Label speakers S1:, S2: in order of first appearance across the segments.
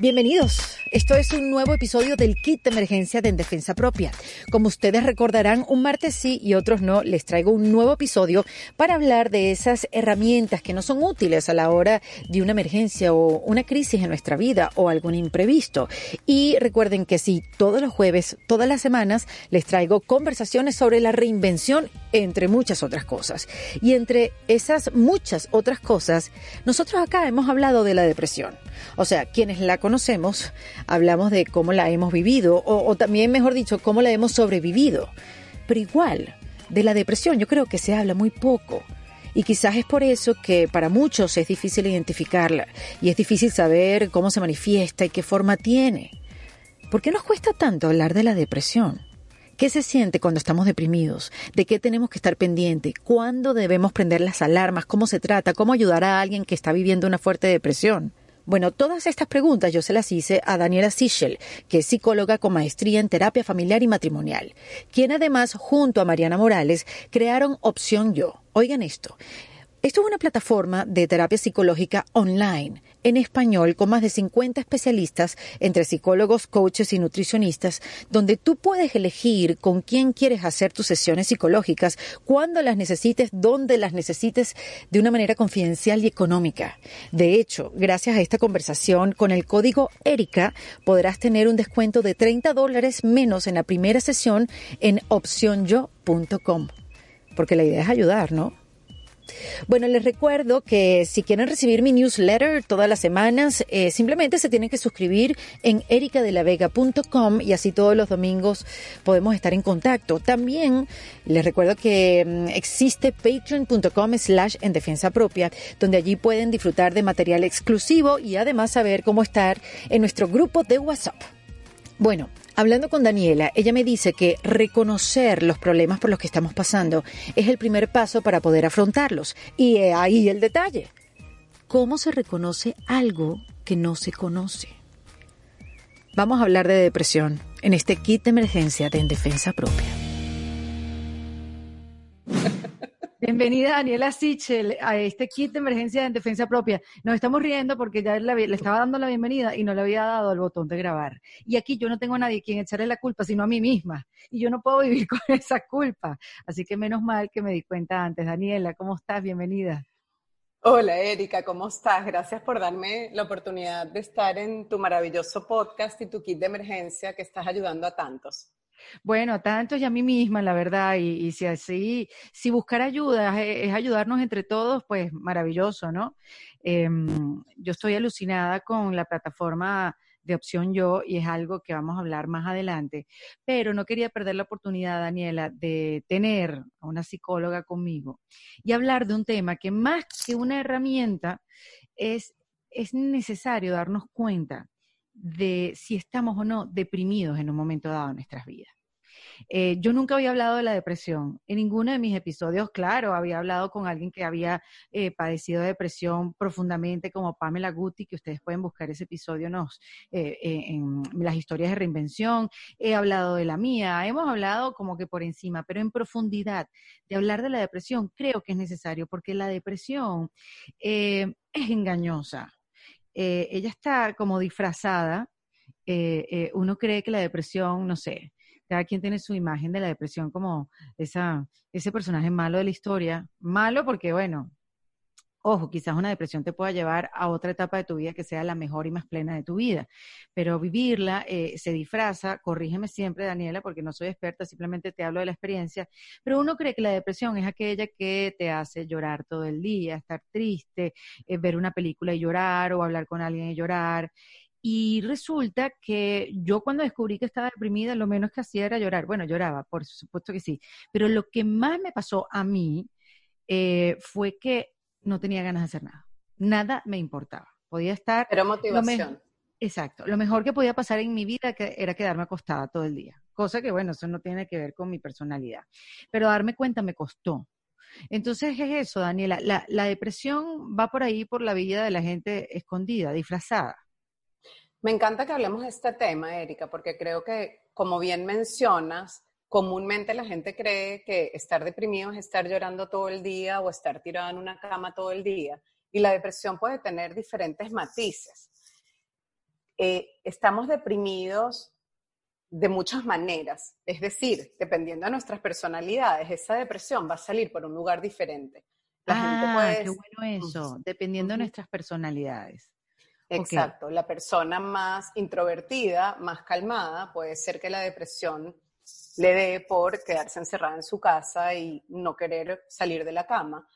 S1: Bienvenidos. Esto es un nuevo episodio del kit de emergencia de En Defensa Propia. Como ustedes recordarán, un martes sí y otros no, les traigo un nuevo episodio para hablar de esas herramientas que no son útiles a la hora de una emergencia o una crisis en nuestra vida o algún imprevisto. Y recuerden que sí, todos los jueves, todas las semanas, les traigo conversaciones sobre la reinvención, entre muchas otras cosas. Y entre esas muchas otras cosas, nosotros acá hemos hablado de la depresión. O sea, quienes la conocemos, hablamos de cómo la hemos vivido, o, también, mejor dicho, cómo la hemos sobrevivido. Pero igual, de la depresión yo creo que se habla muy poco. Y quizás es por eso que para muchos es difícil identificarla y es difícil saber cómo se manifiesta y qué forma tiene. ¿Por qué nos cuesta tanto hablar de la depresión? ¿Qué se siente cuando estamos deprimidos? ¿De qué tenemos que estar pendiente? ¿Cuándo debemos prender las alarmas? ¿Cómo se trata? ¿Cómo ayudar a alguien que está viviendo una fuerte depresión? Bueno, todas estas preguntas yo se las hice a Daniela Sichel, que es psicóloga con maestría en terapia familiar y matrimonial, quien además, junto a Mariana Morales, crearon Opción Yo. Oigan esto. Esto es una plataforma de terapia psicológica online en español con más de 50 especialistas entre psicólogos, coaches y nutricionistas, donde tú puedes elegir con quién quieres hacer tus sesiones psicológicas, cuándo las necesites, dónde las necesites, de una manera confidencial y económica. De hecho, gracias a esta conversación, con el código ERICA podrás tener un descuento de 30 dólares menos en la primera sesión en opcionyo.com. Porque la idea es ayudar, ¿no? Bueno, les recuerdo que si quieren recibir mi newsletter todas las semanas, eh, simplemente se tienen que suscribir en ericadelavega.com y así todos los domingos podemos estar en contacto. También les recuerdo que mm, existe patreon.com slash en defensa propia, donde allí pueden disfrutar de material exclusivo y además saber cómo estar en nuestro grupo de WhatsApp. Bueno, hablando con Daniela, ella me dice que reconocer los problemas por los que estamos pasando es el primer paso para poder afrontarlos. Y ahí el detalle. ¿Cómo se reconoce algo que no se conoce? Vamos a hablar de depresión en este kit de emergencia de En Defensa Propia. Bienvenida Daniela Sichel a este kit de emergencia en defensa propia. Nos estamos riendo porque ya le, le, estaba dando la bienvenida y no le había dado el botón de grabar. Y aquí yo no tengo a nadie quien echarle la culpa, sino a mí misma. Y yo no puedo vivir con esa culpa. Así que menos mal que me di cuenta antes. Daniela, ¿cómo estás? Bienvenida.
S2: Hola Erika, ¿cómo estás? Gracias por darme la oportunidad de estar en tu maravilloso podcast y tu kit de emergencia que estás ayudando a tantos.
S1: Bueno, tanto y a mí misma, la verdad, y, si así, si buscar ayuda es, ayudarnos entre todos, pues maravilloso, ¿no? Em, yo estoy alucinada con la plataforma de opción yo y es algo que vamos a hablar más adelante, pero no quería perder la oportunidad, Daniela, de tener a una psicóloga conmigo y hablar de un tema que más que una herramienta es, es necesario darnos cuenta de si estamos o no deprimidos en un momento dado en nuestras vidas. Eh, yo nunca había hablado de la depresión. En ninguno de mis episodios, claro, había hablado con alguien que había eh, padecido depresión profundamente, como Pamela Guti, que ustedes pueden buscar ese episodio eh, en las historias de reinvención. He hablado de la mía, hemos hablado como que por encima, pero en profundidad de hablar de la depresión creo que es necesario, porque la depresión es engañosa. Ella está como disfrazada. uno cree que la depresión, no sé, cada quien tiene su imagen de la depresión como esa, ese personaje malo de la historia. Malo porque, bueno, ojo, quizás una depresión te pueda llevar a otra etapa de tu vida que sea la mejor y más plena de tu vida, pero vivirla eh, se disfraza, corrígeme siempre, Daniela, porque no soy experta, simplemente te hablo de la experiencia, pero uno cree que la depresión es aquella que te hace llorar todo el día, estar triste, eh, ver una película y llorar o hablar con alguien y llorar. Y resulta que yo cuando descubrí que estaba deprimida, lo menos que hacía era llorar. Bueno, lloraba, por supuesto que sí. Pero lo que más me pasó a mí eh, fue que no tenía ganas de hacer nada. Nada me importaba. Podía estar...
S2: Pero motivación.
S1: Exacto. Lo mejor que podía pasar en mi vida era quedarme acostada todo el día. Cosa que, bueno, eso no tiene que ver con mi personalidad. Pero darme cuenta me costó. Entonces es eso, Daniela. La, la depresión va por ahí, por la vida de la gente escondida, disfrazada.
S2: Me encanta que hablemos de este tema, Erika, porque creo que, como bien mencionas, comúnmente la gente cree que estar deprimido es estar llorando todo el día o estar tirado en una cama todo el día. Y la depresión puede tener diferentes matices. eh, estamos deprimidos de muchas maneras. Es decir, dependiendo de nuestras personalidades, esa depresión va a salir por un lugar diferente.
S1: La gente ah, puede... qué bueno eso, dependiendo de nuestras personalidades.
S2: Exacto, la persona más introvertida, más calmada, puede ser que la depresión le dé por quedarse encerrada en su casa y no querer salir de la cama.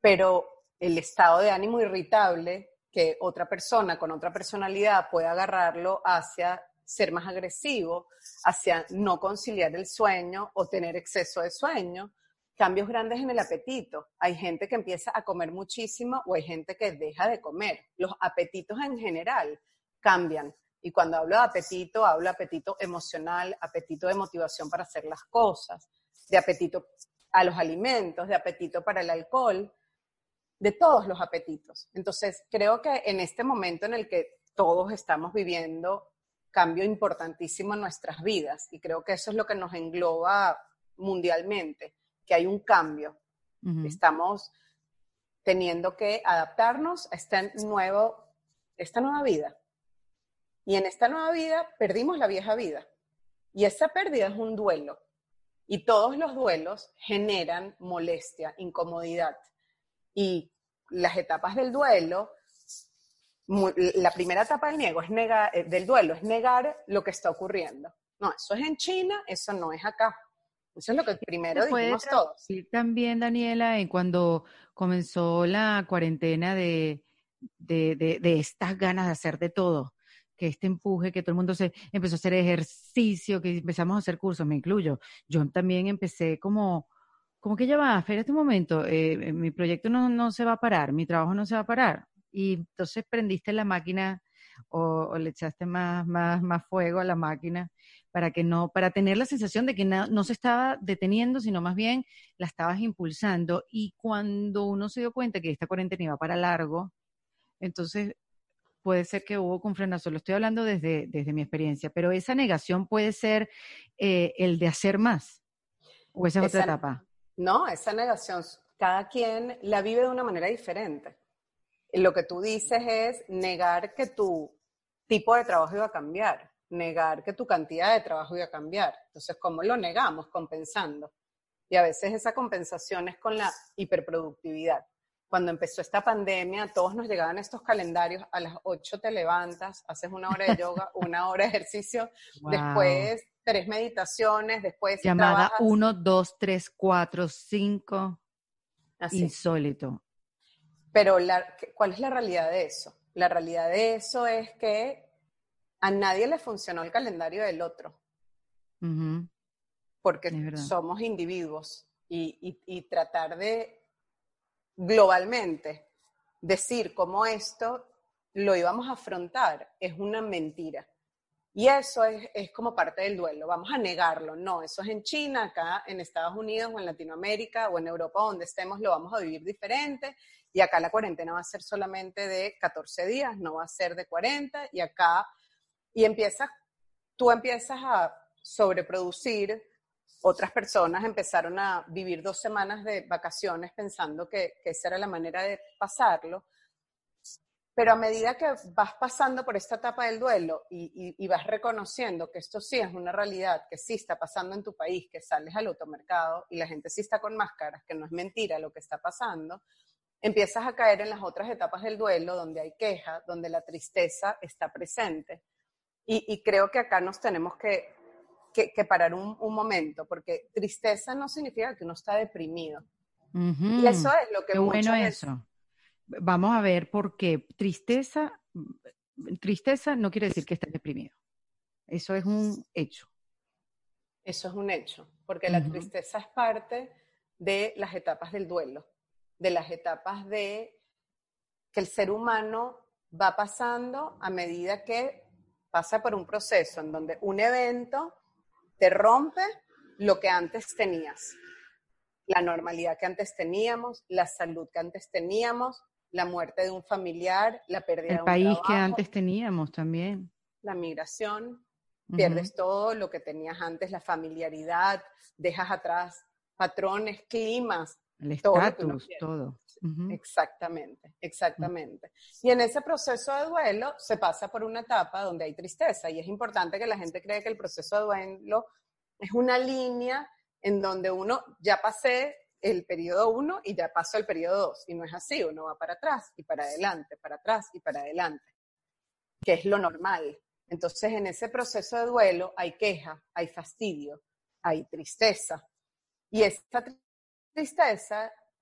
S2: Pero el estado de ánimo irritable que otra persona con otra personalidad puede agarrarlo hacia ser más agresivo, hacia no conciliar el sueño o tener exceso de sueño, cambios grandes en el apetito. Hay gente que empieza a comer muchísimo o hay gente que deja de comer. Los apetitos en general cambian. Y cuando hablo de apetito, hablo de apetito emocional, apetito de motivación para hacer las cosas, de apetito a los alimentos, de apetito para el alcohol, de todos los apetitos. Entonces, creo que en este momento en el que todos estamos viviendo cambio importantísimo en nuestras vidas y creo que eso es lo que nos engloba mundialmente, que hay un cambio. Estamos teniendo que adaptarnos a este nuevo, esta nueva vida. Y en esta nueva vida perdimos la vieja vida. Y esa pérdida es un duelo. Y todos los duelos generan molestia, incomodidad. Y las etapas del duelo la primera etapa del, niego es negar, eh, del duelo es negar lo que está ocurriendo. No, eso es en China, eso no es acá. Eso es lo que primero dijimos todos.
S1: también, Daniela, en cuando comenzó la cuarentena de, de, de, estas ganas de hacer de todo, que este empuje, que todo el mundo se empezó a hacer ejercicio, que empezamos a hacer cursos, me incluyo. Yo también empecé como, como que ya va, espérate un momento, eh, mi proyecto no, no se va a parar, mi trabajo no se va a parar y entonces prendiste la máquina o, le echaste más, más, más fuego a la máquina para que no, para tener la sensación de que no, se estaba deteniendo, sino más bien la estabas impulsando. Y cuando uno se dio cuenta que esta cuarentena iba para largo, entonces puede ser que hubo un frenazo. Lo estoy hablando desde, desde mi experiencia, pero esa negación puede ser eh, el de hacer más. ¿O esa es otra etapa?
S2: No, esa negación, cada quien la vive de una manera diferente lo que tú dices es negar que tu tipo de trabajo iba a cambiar, negar que tu cantidad de trabajo iba a cambiar. Entonces, ¿cómo lo negamos? Compensando. Y a veces esa compensación es con la hiperproductividad. Cuando empezó esta pandemia, todos nos llegaban estos calendarios, a las 8 te levantas, haces una hora de yoga, una hora de ejercicio, después tres meditaciones, después...
S1: Llamada 1, 2, 3, 4, 5. Insólito.
S2: Pero ¿cuál es la realidad de eso? La realidad de eso es que a nadie le funcionó el calendario del otro. Porque somos individuos y, tratar de globalmente decir cómo esto lo íbamos a afrontar es una mentira. Y eso es, es, como parte del duelo. Vamos a negarlo. No, eso es en China, acá en Estados Unidos o en Latinoamérica o en Europa, donde estemos, lo vamos a vivir diferente. Y acá la cuarentena va a ser solamente de 14 días, no va a ser de 40. Y acá, y empiezas, tú empiezas a sobreproducir. Otras personas empezaron a vivir dos semanas de vacaciones pensando que, esa era la manera de pasarlo. Pero a medida que vas pasando por esta etapa del duelo y, y, vas reconociendo que esto sí es una realidad, que sí está pasando en tu país, que sales al automercado y la gente sí está con máscaras, que no es mentira lo que está pasando, empiezas a caer en las otras etapas del duelo, donde hay queja, donde la tristeza está presente. Y, creo que acá nos tenemos que, que, parar un, un, momento, porque tristeza no significa que uno está deprimido. Y eso es lo que...
S1: Qué bueno eso. Vamos a ver por qué tristeza, tristeza no quiere decir que estés deprimido. Eso es un hecho.
S2: Eso es un hecho, porque la tristeza es parte de las etapas del duelo de las etapas de que el ser humano va pasando a medida que pasa por un proceso en donde un evento te rompe lo que antes tenías, la normalidad que antes teníamos, la salud que antes teníamos, la muerte de un familiar, la pérdida de un
S1: país que antes teníamos también.
S2: La migración, pierdes todo lo que tenías antes, la familiaridad, dejas atrás patrones, climas,
S1: El estatus, todo.
S2: Exactamente, exactamente. Y en ese proceso de duelo se pasa por una etapa donde hay tristeza y es importante que la gente cree que el proceso de duelo es una línea en donde uno ya pasé el periodo 1 y ya pasó el periodo 2 y no es así, uno va para atrás y para adelante, para atrás y para adelante, que es lo normal. Entonces, en ese proceso de duelo hay queja, hay fastidio, hay tristeza. Y esta tristeza,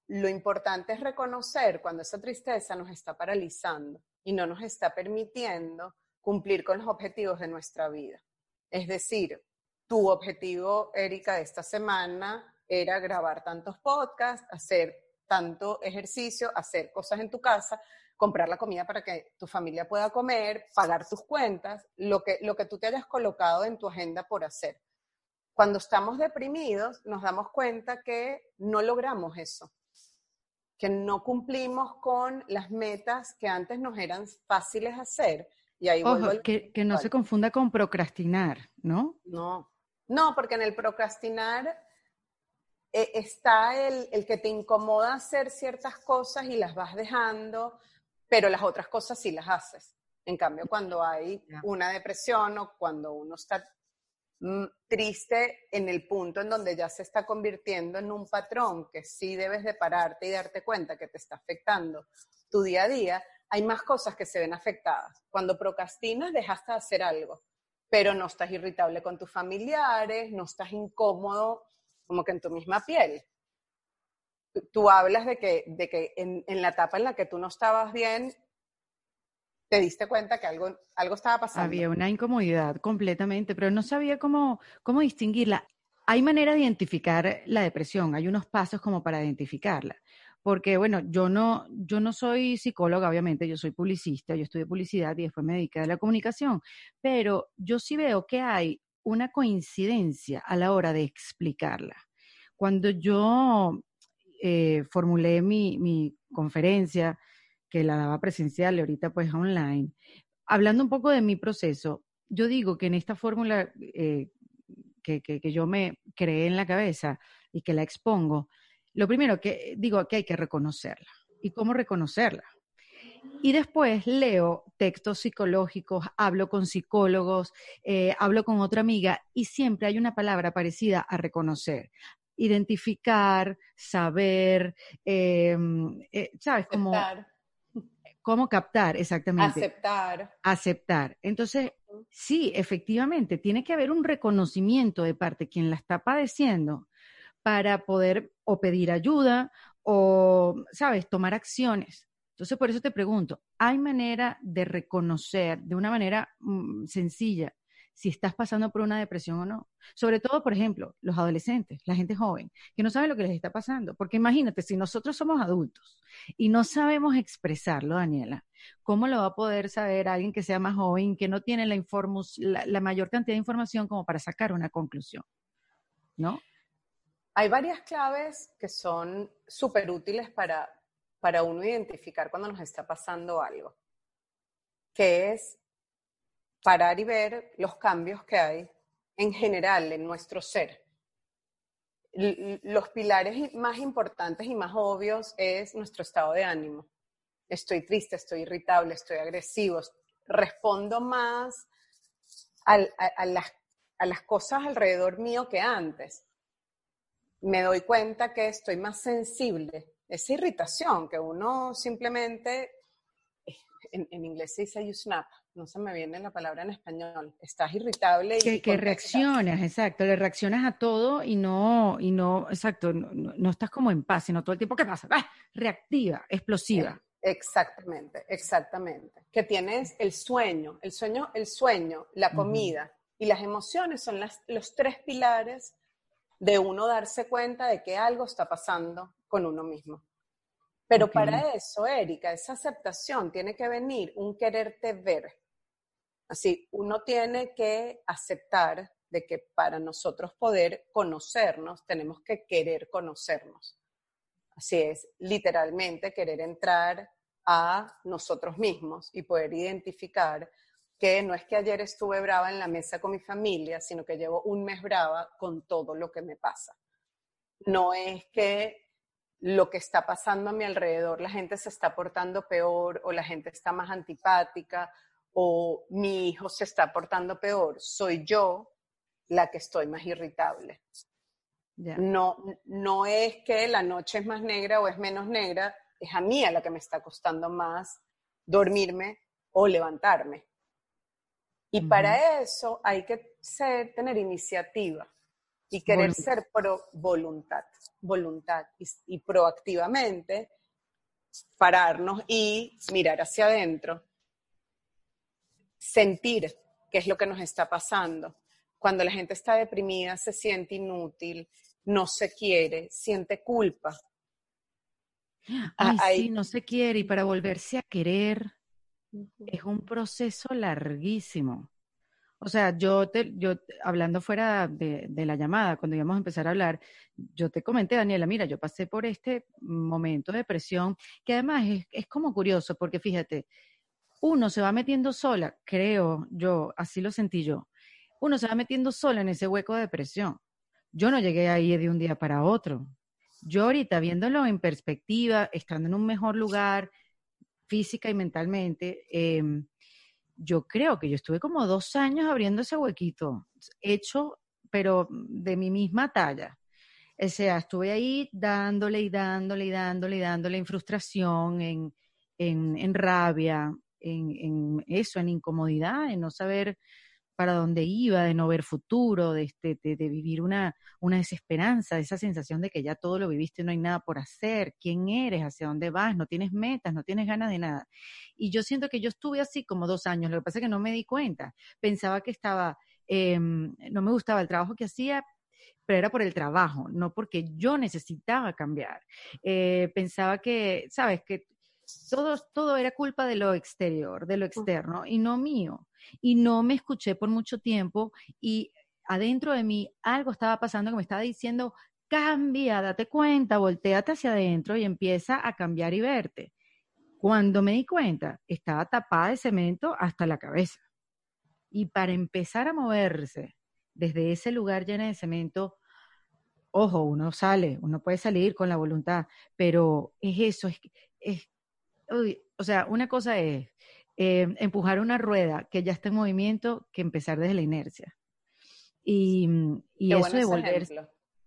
S2: lo importante es reconocer cuando esa tristeza nos está paralizando y no nos está permitiendo cumplir con los objetivos de nuestra vida. Es decir, tu objetivo, Erika, de esta semana era grabar tantos podcasts, hacer tanto ejercicio, hacer cosas en tu casa, comprar la comida para que tu familia pueda comer, pagar tus cuentas, lo que, lo que tú te hayas colocado en tu agenda por hacer. Cuando estamos deprimidos, nos damos cuenta que no logramos eso, que no cumplimos con las metas que antes nos eran fáciles hacer. Y ahí
S1: Ojo, que, que no se confunda con procrastinar, ¿no?
S2: No, no, porque en el procrastinar eh, está el, el, que te incomoda hacer ciertas cosas y las vas dejando, pero las otras cosas sí las haces. En cambio, cuando hay una depresión o cuando uno está triste en el punto en donde ya se está convirtiendo en un patrón que sí debes de pararte y darte cuenta que te está afectando tu día a día, hay más cosas que se ven afectadas. Cuando procrastinas, dejaste de hacer algo, pero no estás irritable con tus familiares, no estás incómodo como que en tu misma piel. Tú hablas de que, de que en la etapa en la que tú no estabas bien, te diste cuenta que algo, algo estaba pasando.
S1: Había una incomodidad completamente, pero no sabía cómo, cómo distinguirla. Hay manera de identificar la depresión, hay unos pasos como para identificarla. Porque, bueno, yo no, yo no soy psicóloga, obviamente, yo soy publicista, yo estudié publicidad y después me dediqué a la comunicación, pero yo sí veo que hay una coincidencia a la hora de explicarla. Cuando yo eh, formulé mi, mi conferencia, que la daba presencial y ahorita pues online. Hablando un poco de mi proceso, yo digo que en esta fórmula eh, que, que, yo me creé en la cabeza y que la expongo, lo primero que digo que hay que reconocerla. ¿Y cómo reconocerla? Y después leo textos psicológicos, hablo con psicólogos, eh, hablo con otra amiga y siempre hay una palabra parecida a reconocer. Identificar, saber, em, eh, ¿sabes? Como ¿Cómo captar? Exactamente.
S2: Aceptar.
S1: Aceptar. Entonces, sí, efectivamente, tiene que haber un reconocimiento de parte de quien la está padeciendo para poder o pedir ayuda o, sabes, tomar acciones. Entonces, por eso te pregunto, ¿hay manera de reconocer de una manera mm, sencilla si estás pasando por una depresión o no. Sobre todo, por ejemplo, los adolescentes, la gente joven, que no sabe lo que les está pasando. Porque imagínate, si nosotros somos adultos y no sabemos expresarlo, Daniela, ¿cómo lo va a poder saber alguien que sea más joven, que no tiene la, mayor cantidad de información como para sacar una conclusión? ¿No?
S2: Hay varias claves que son súper útiles para, para uno identificar cuando nos está pasando algo, que es parar y ver los cambios que hay en general en nuestro ser. Los pilares más importantes y más obvios es nuestro estado de ánimo. Estoy triste, estoy irritable, estoy agresivo, respondo más a, las, cosas alrededor mío que antes. Me doy cuenta que estoy más sensible. Esa irritación que uno simplemente, en, en inglés se dice you snap, no se me viene la palabra en español, estás irritable
S1: y... Que, reaccionas, exacto, le reaccionas a todo y no, y no, exacto, no, estás como en paz, sino todo el tiempo, ¿qué pasa? ¡Ah! Reactiva, explosiva.
S2: Exactamente, exactamente. Que tienes el sueño, el sueño, el sueño, la comida y las emociones son las, los tres pilares de uno darse cuenta de que algo está pasando con uno mismo. Pero para eso, Erika, esa aceptación tiene que venir un quererte ver. Así, uno tiene que aceptar de que para nosotros poder conocernos, tenemos que querer conocernos. Así es, literalmente querer entrar a nosotros mismos y poder identificar que no es que ayer estuve brava en la mesa con mi familia, sino que llevo un mes brava con todo lo que me pasa. No es que lo que está pasando a mi alrededor, la gente se está portando peor o la gente está más antipática o mi hijo se está portando peor, soy yo la que estoy más irritable. No, no es que la noche es más negra o es menos negra, es a mí a la que me está costando más dormirme o levantarme. Y para eso hay que ser, tener iniciativa y querer ser pro voluntad, voluntad y, proactivamente pararnos y mirar hacia adentro, sentir qué es lo que nos está pasando. Cuando la gente está deprimida, se siente inútil, no se quiere, siente culpa.
S1: Ay, sí, no se quiere y para volverse a querer es un proceso larguísimo. O sea, yo, te, yo hablando fuera de, la llamada, cuando íbamos a empezar a hablar, yo te comenté, Daniela, mira, yo pasé por este momento de depresión, que además es, es como curioso, porque fíjate, uno se va metiendo sola, creo yo, así lo sentí yo, uno se va metiendo sola en ese hueco de depresión. Yo no llegué ahí de un día para otro. Yo ahorita viéndolo en perspectiva, estando en un mejor lugar física y mentalmente, eh, yo creo que yo estuve como dos años abriendo ese huequito, hecho, pero de mi misma talla. O sea, estuve ahí dándole y dándole y dándole y dándole en frustración, en, en, en rabia, en, en, eso, en incomodidad, en no saber para dónde iba, de no ver futuro, de, este, de, de, vivir una, una desesperanza, esa sensación de que ya todo lo viviste, no hay nada por hacer, quién eres, hacia dónde vas, no tienes metas, no tienes ganas de nada. Y yo siento que yo estuve así como dos años, lo que pasa es que no me di cuenta, pensaba que estaba, eh, no me gustaba el trabajo que hacía, pero era por el trabajo, no porque yo necesitaba cambiar. Eh, pensaba que, sabes, que todo, todo era culpa de lo exterior, de lo externo, y no mío y no me escuché por mucho tiempo y adentro de mí algo estaba pasando que me estaba diciendo, cambia, date cuenta, volteate hacia adentro y empieza a cambiar y verte. Cuando me di cuenta, estaba tapada de cemento hasta la cabeza. Y para empezar a moverse desde ese lugar lleno de cemento, ojo, uno sale, uno puede salir con la voluntad, pero es eso, es, es o sea, una cosa es eh, empujar una rueda que ya está en movimiento que empezar desde la inercia. Y, y eso de volver...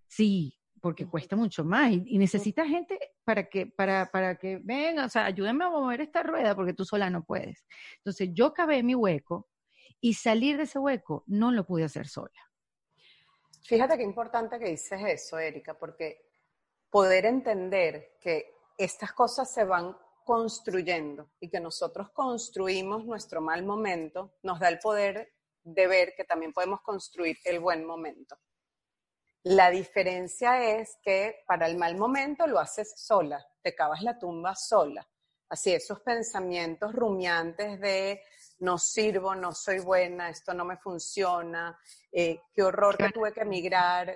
S1: Sí, porque cuesta mucho más y, necesitas gente para que, para, para que venga, o sea, ayúdame a mover esta rueda porque tú sola no puedes. Entonces yo cabé mi hueco y salir de ese hueco no lo pude hacer sola.
S2: Fíjate qué importante que dices eso, Erika, porque poder entender que estas cosas se van construyendo y que nosotros construimos nuestro mal momento, nos da el poder de ver que también podemos construir el buen momento. La diferencia es que para el mal momento lo haces sola, te cavas la tumba sola. Así, esos pensamientos rumiantes de no sirvo, no soy buena, esto no me funciona, eh, qué horror que tuve que emigrar,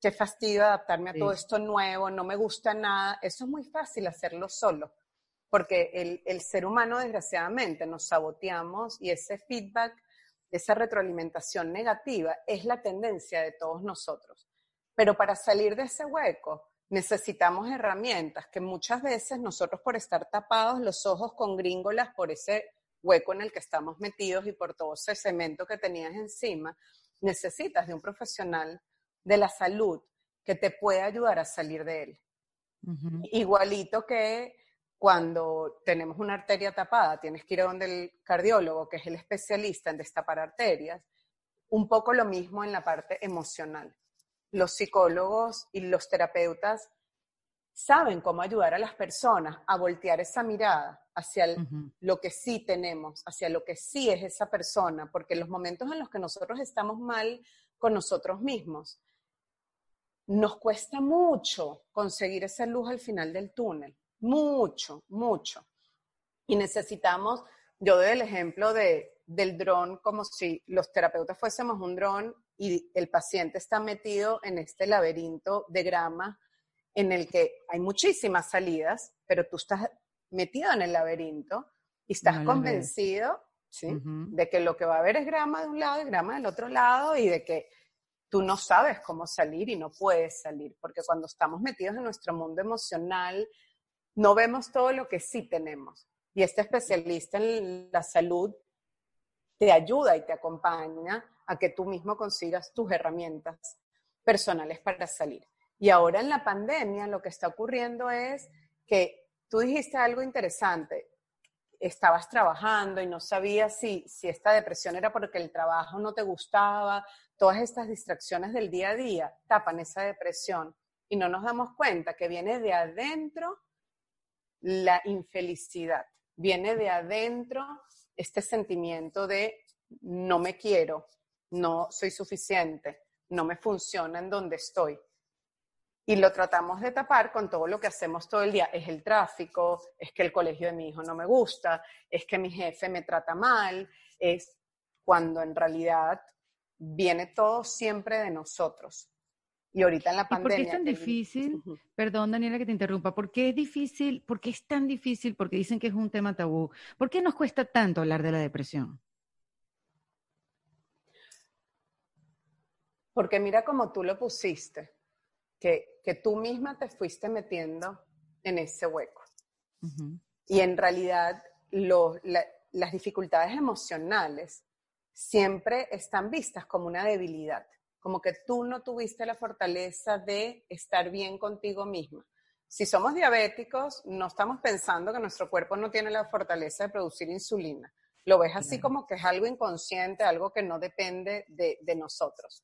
S2: qué fastidio adaptarme a todo esto nuevo, no me gusta nada. Eso es muy fácil hacerlo solo porque el, el, ser humano desgraciadamente nos saboteamos y ese feedback, esa retroalimentación negativa es la tendencia de todos nosotros. Pero para salir de ese hueco necesitamos herramientas que muchas veces nosotros por estar tapados los ojos con gringolas por ese hueco en el que estamos metidos y por todo ese cemento que tenías encima, necesitas de un profesional de la salud que te pueda ayudar a salir de él. Igualito que cuando tenemos una arteria tapada, tienes que ir a donde el cardiólogo, que es el especialista en destapar arterias, un poco lo mismo en la parte emocional. Los psicólogos y los terapeutas saben cómo ayudar a las personas a voltear esa mirada hacia lo que sí tenemos, hacia lo que sí es esa persona, porque los momentos en los que nosotros estamos mal con nosotros mismos, nos cuesta mucho conseguir esa luz al final del túnel mucho, mucho. Y necesitamos, yo doy el ejemplo de, del dron como si los terapeutas fuésemos un dron y el paciente está metido en este laberinto de grama en el que hay muchísimas salidas, pero tú estás metido en el laberinto y estás convencido ¿sí? de que lo que va a haber es grama de un lado y grama del otro lado y de que tú no sabes cómo salir y no puedes salir, porque cuando estamos metidos en nuestro mundo emocional, no vemos todo lo que sí tenemos. Y este especialista en la salud te ayuda y te acompaña a que tú mismo consigas tus herramientas personales para salir. Y ahora en la pandemia lo que está ocurriendo es que tú dijiste algo interesante, estabas trabajando y no sabías si, si esta depresión era porque el trabajo no te gustaba, todas estas distracciones del día a día tapan esa depresión y no nos damos cuenta que viene de adentro la infelicidad, viene de adentro este sentimiento de no me quiero, no soy suficiente, no me funciona en donde estoy. Y lo tratamos de tapar con todo lo que hacemos todo el día. Es el tráfico, es que el colegio de mi hijo no me gusta, es que mi jefe me trata mal, es cuando en realidad viene todo siempre de nosotros. Y ahorita en la pandemia.
S1: ¿Por qué es tan difícil? Perdón, Daniela, que te interrumpa. ¿Por qué es difícil? ¿Por qué es tan difícil? Porque dicen que es un tema tabú. ¿Por qué nos cuesta tanto hablar de la depresión?
S2: Porque mira como tú lo pusiste que, tú misma te fuiste metiendo en ese hueco. Y en realidad las dificultades emocionales siempre están vistas como una debilidad, como que tú no tuviste la fortaleza de estar bien contigo misma. Si somos diabéticos, no estamos pensando que nuestro cuerpo no tiene la fortaleza de producir insulina. Lo ves así como que es algo inconsciente, algo que no depende de, de nosotros.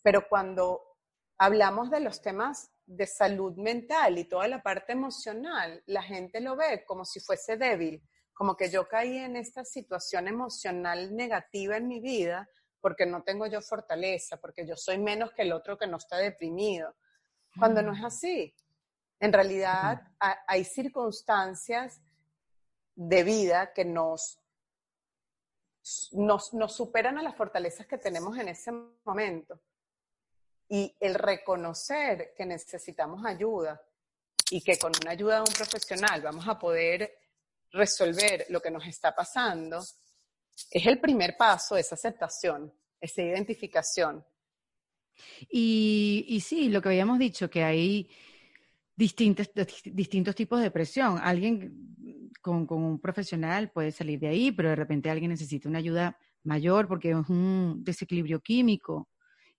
S2: Pero cuando hablamos de los temas de salud mental y toda la parte emocional, la gente lo ve como si fuese débil, como que yo caí en esta situación emocional negativa en mi vida porque no tengo yo fortaleza, porque yo soy menos que el otro que no está deprimido, cuando no es mm. así. En realidad hay circunstancias de vida que nos, nos, nos superan a las fortalezas que tenemos en ese momento y el reconocer que necesitamos ayuda y que con una ayuda de un profesional vamos a poder resolver lo que nos está pasando, es el primer paso, esa aceptación, esa identificación.
S1: Y, sí, lo que habíamos dicho, que hay distintos, tipos de depresión. Alguien con, con, un profesional puede salir de ahí, pero de repente alguien necesita una ayuda mayor porque es un desequilibrio químico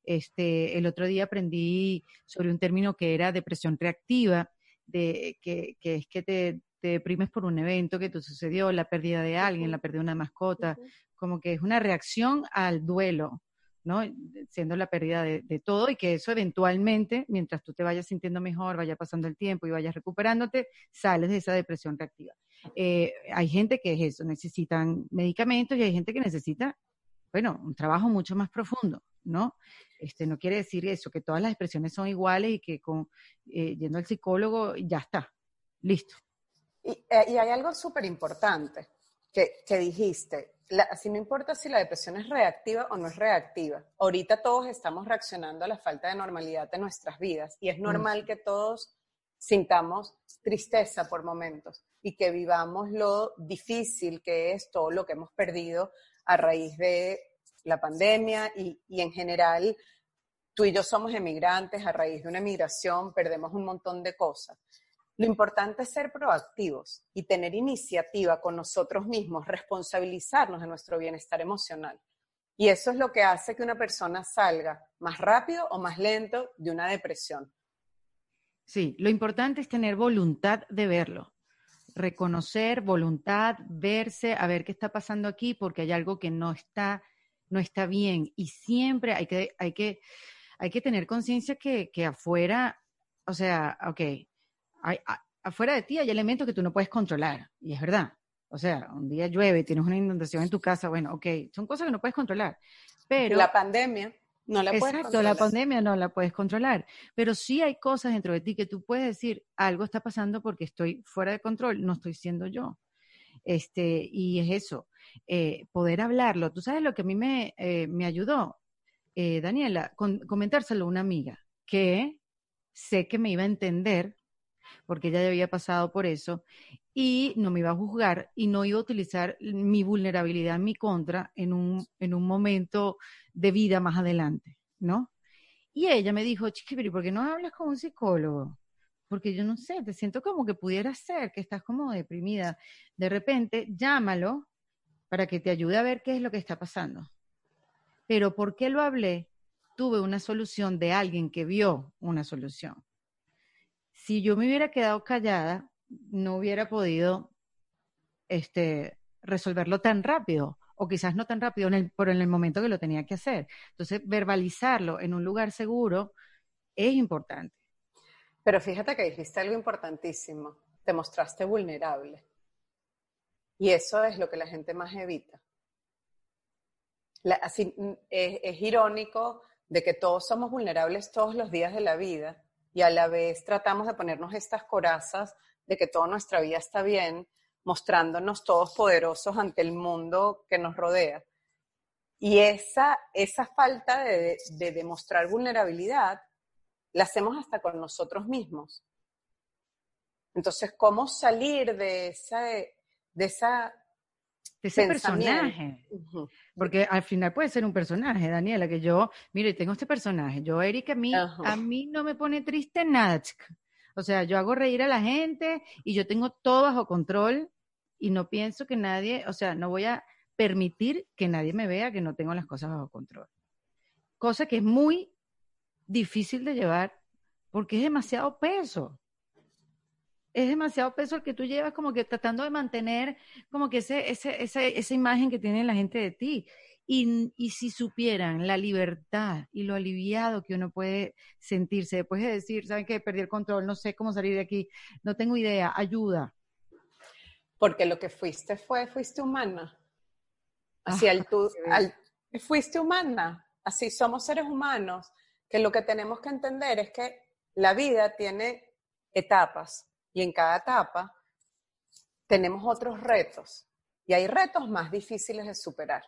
S1: este, el otro día aprendí sobre un término que era depresión reactiva, de, que, es que te, deprimes por un evento que te sucedió, la pérdida de alguien, la pérdida de una mascota, como que es una reacción al duelo, ¿no? Siendo la pérdida de, todo y que eso eventualmente, mientras tú te vayas sintiendo mejor, vaya pasando el tiempo y vayas recuperándote, sales de esa depresión reactiva. Eh, hay gente que es eso, necesitan medicamentos y hay gente que necesita, bueno, un trabajo mucho más profundo, ¿no? Este, no quiere decir eso, que todas las expresiones son iguales y que con, eh, yendo al psicólogo ya está, listo.
S2: Y, eh, hay algo súper importante que, dijiste, así no importa si la depresión es reactiva o no es reactiva. Ahorita todos estamos reaccionando a la falta de normalidad de nuestras vidas y es normal que todos sintamos tristeza por momentos y que vivamos lo difícil que es todo lo que hemos perdido a raíz de la pandemia y, y en general tú y yo somos emigrantes, a raíz de una emigración perdemos un montón de cosas. Lo importante es ser proactivos y tener iniciativa con nosotros mismos, responsabilizarnos de nuestro bienestar emocional. Y eso es lo que hace que una persona salga más rápido o más lento de una depresión.
S1: Sí, lo importante es tener voluntad de verlo, reconocer, voluntad, verse, a ver qué está pasando aquí, porque hay algo que no está, no está bien. Y siempre hay que, hay que hay que tener conciencia que, afuera, o sea, ok, hay, afuera de ti hay elementos que tú no puedes controlar, y es verdad. O sea, un día llueve, tienes una inundación en tu casa, bueno, ok, son cosas que no puedes controlar. Pero
S2: la pandemia no la puedes
S1: Exacto, la pandemia no la puedes controlar, pero sí hay cosas dentro de ti que tú puedes decir, algo está pasando porque estoy fuera de control, no estoy siendo yo. Este, y es eso, eh, poder hablarlo. Tú sabes lo que a mí me, eh, me ayudó, eh, Daniela, comentárselo a una amiga que sé que me iba a entender porque ella ya había pasado por eso y no me iba a juzgar y no iba a utilizar mi vulnerabilidad en mi contra en un, en un momento de vida más adelante, ¿no? Y ella me dijo, Chiqui, ¿por qué no hablas con un psicólogo? Porque yo no sé, te siento como que pudiera ser que estás como deprimida. De repente, llámalo para que te ayude a ver qué es lo que está pasando. Pero ¿por qué lo hablé? Tuve una solución de alguien que vio una solución. Si yo me hubiera quedado callada, no hubiera podido este, resolverlo tan rápido o quizás no tan rápido en el, por en el momento que lo tenía que hacer. Entonces, verbalizarlo en un lugar seguro es importante.
S2: Pero fíjate que dijiste algo importantísimo, te mostraste vulnerable. Y eso es lo que la gente más evita. así, es, es irónico de que todos somos vulnerables todos los días de la vida y a la vez tratamos de ponernos estas corazas de que toda nuestra vida está bien, mostrándonos todos poderosos ante el mundo que nos rodea. Y esa, esa falta de, demostrar vulnerabilidad la hacemos hasta con nosotros mismos. Entonces, ¿cómo salir de esa, de esa
S1: ese personaje. Porque al final puede ser un personaje, Daniela, que yo, mire, tengo este personaje. Yo, Erika, a mí, a mí no me pone triste nada. O sea, yo hago reír a la gente y yo tengo todo bajo control y no pienso que nadie, o sea, no voy a permitir que nadie me vea que no tengo las cosas bajo control. Cosa que es muy difícil de llevar porque es demasiado peso. Es demasiado peso el que tú llevas como que tratando de mantener como que ese, ese, esa imagen que tiene la gente de ti. Y, y, si supieran la libertad y lo aliviado que uno puede sentirse después de decir, ¿saben qué? Perdí el control, no sé cómo salir de aquí, no tengo idea, ayuda.
S2: Porque lo que fuiste fue, fuiste humana. Así, al tú, al, fuiste humana. Así somos seres humanos, que lo que tenemos que entender es que la vida tiene etapas y en cada etapa tenemos otros retos. Y hay retos más difíciles de superar.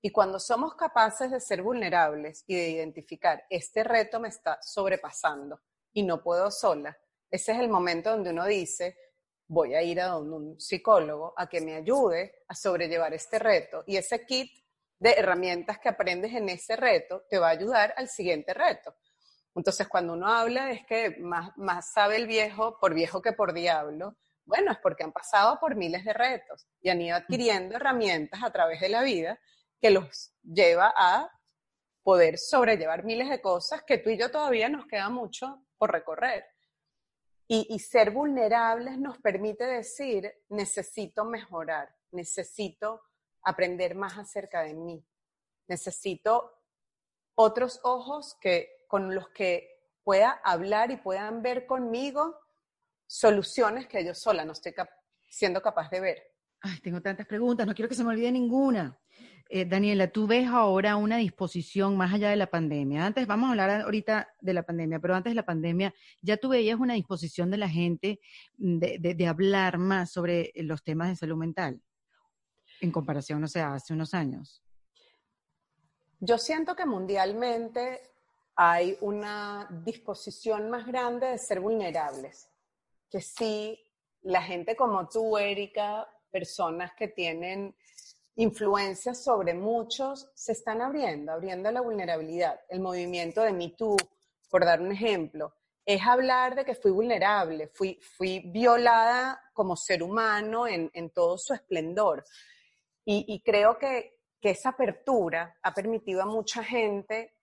S2: Y cuando somos capaces de ser vulnerables y de identificar, este reto me está sobrepasando y no puedo sola, ese es el momento donde uno dice, voy a ir a donde un psicólogo a que me ayude a sobrellevar este reto. Y ese kit de herramientas que aprendes en ese reto te va a ayudar al siguiente reto. Entonces, cuando uno habla es que más, más sabe el viejo por viejo que por diablo, bueno, es porque han pasado por miles de retos y han ido adquiriendo herramientas a través de la vida que los lleva a poder sobrellevar miles de cosas que tú y yo todavía nos queda mucho por recorrer. Y, ser vulnerables nos permite decir, necesito mejorar, necesito aprender más acerca de mí, necesito otros ojos que, con los que pueda hablar y puedan ver conmigo soluciones que yo sola no estoy siendo capaz de ver.
S1: Ay, tengo tantas preguntas, no quiero que se me olvide ninguna. Eh, Daniela, tú ves ahora una disposición más allá de la pandemia. Antes, vamos a hablar ahorita de la pandemia, pero antes de la pandemia, ya tú veías una disposición de la gente mm, de, hablar más sobre los temas de salud mental en comparación, no sé, hace unos años.
S2: Yo siento que mundialmente hay una disposición más grande de ser vulnerables, que sí, la gente como tú, Erika, personas que tienen influencias sobre muchos se están abriendo, abriendo la vulnerabilidad. El movimiento de Me Too, por dar un ejemplo, es hablar de que fui vulnerable, fui, fui violada como ser humano en, todo su esplendor. Y, creo que, que esa apertura ha permitido a mucha gente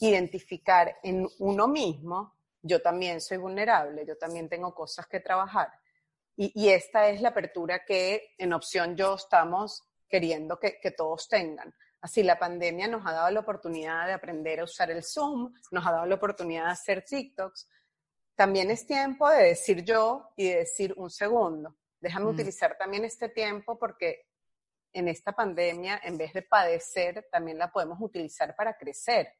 S2: identificar en uno mismo, yo también soy vulnerable, yo también tengo cosas que trabajar. Y, y, esta es la apertura que en opción yo estamos queriendo que, todos tengan. Así la pandemia nos ha dado la oportunidad de aprender a usar el Zoom, nos ha dado la oportunidad de hacer TikToks. También es tiempo de decir yo y de decir un segundo. Déjame mm. utilizar también este tiempo porque en esta pandemia, en vez de padecer, también la podemos utilizar para crecer.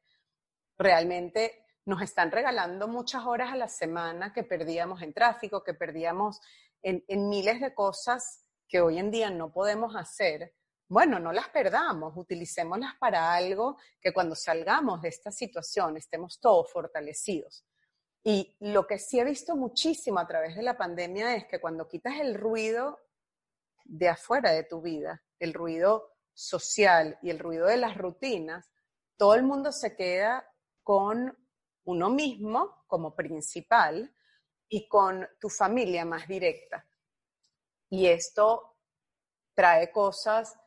S2: Realmente nos están regalando muchas horas a la semana que perdíamos en tráfico, que perdíamos en, miles de cosas que hoy en día no podemos hacer bueno, no las perdamos, utilicémoslas para algo que cuando salgamos de esta situación estemos todos fortalecidos. Y lo que sí he visto muchísimo a través de la pandemia es que cuando quitas el ruido de afuera de tu vida, el ruido social y el ruido de las rutinas, todo el mundo se queda con uno mismo como principal y con tu familia más directa. Y esto trae cosas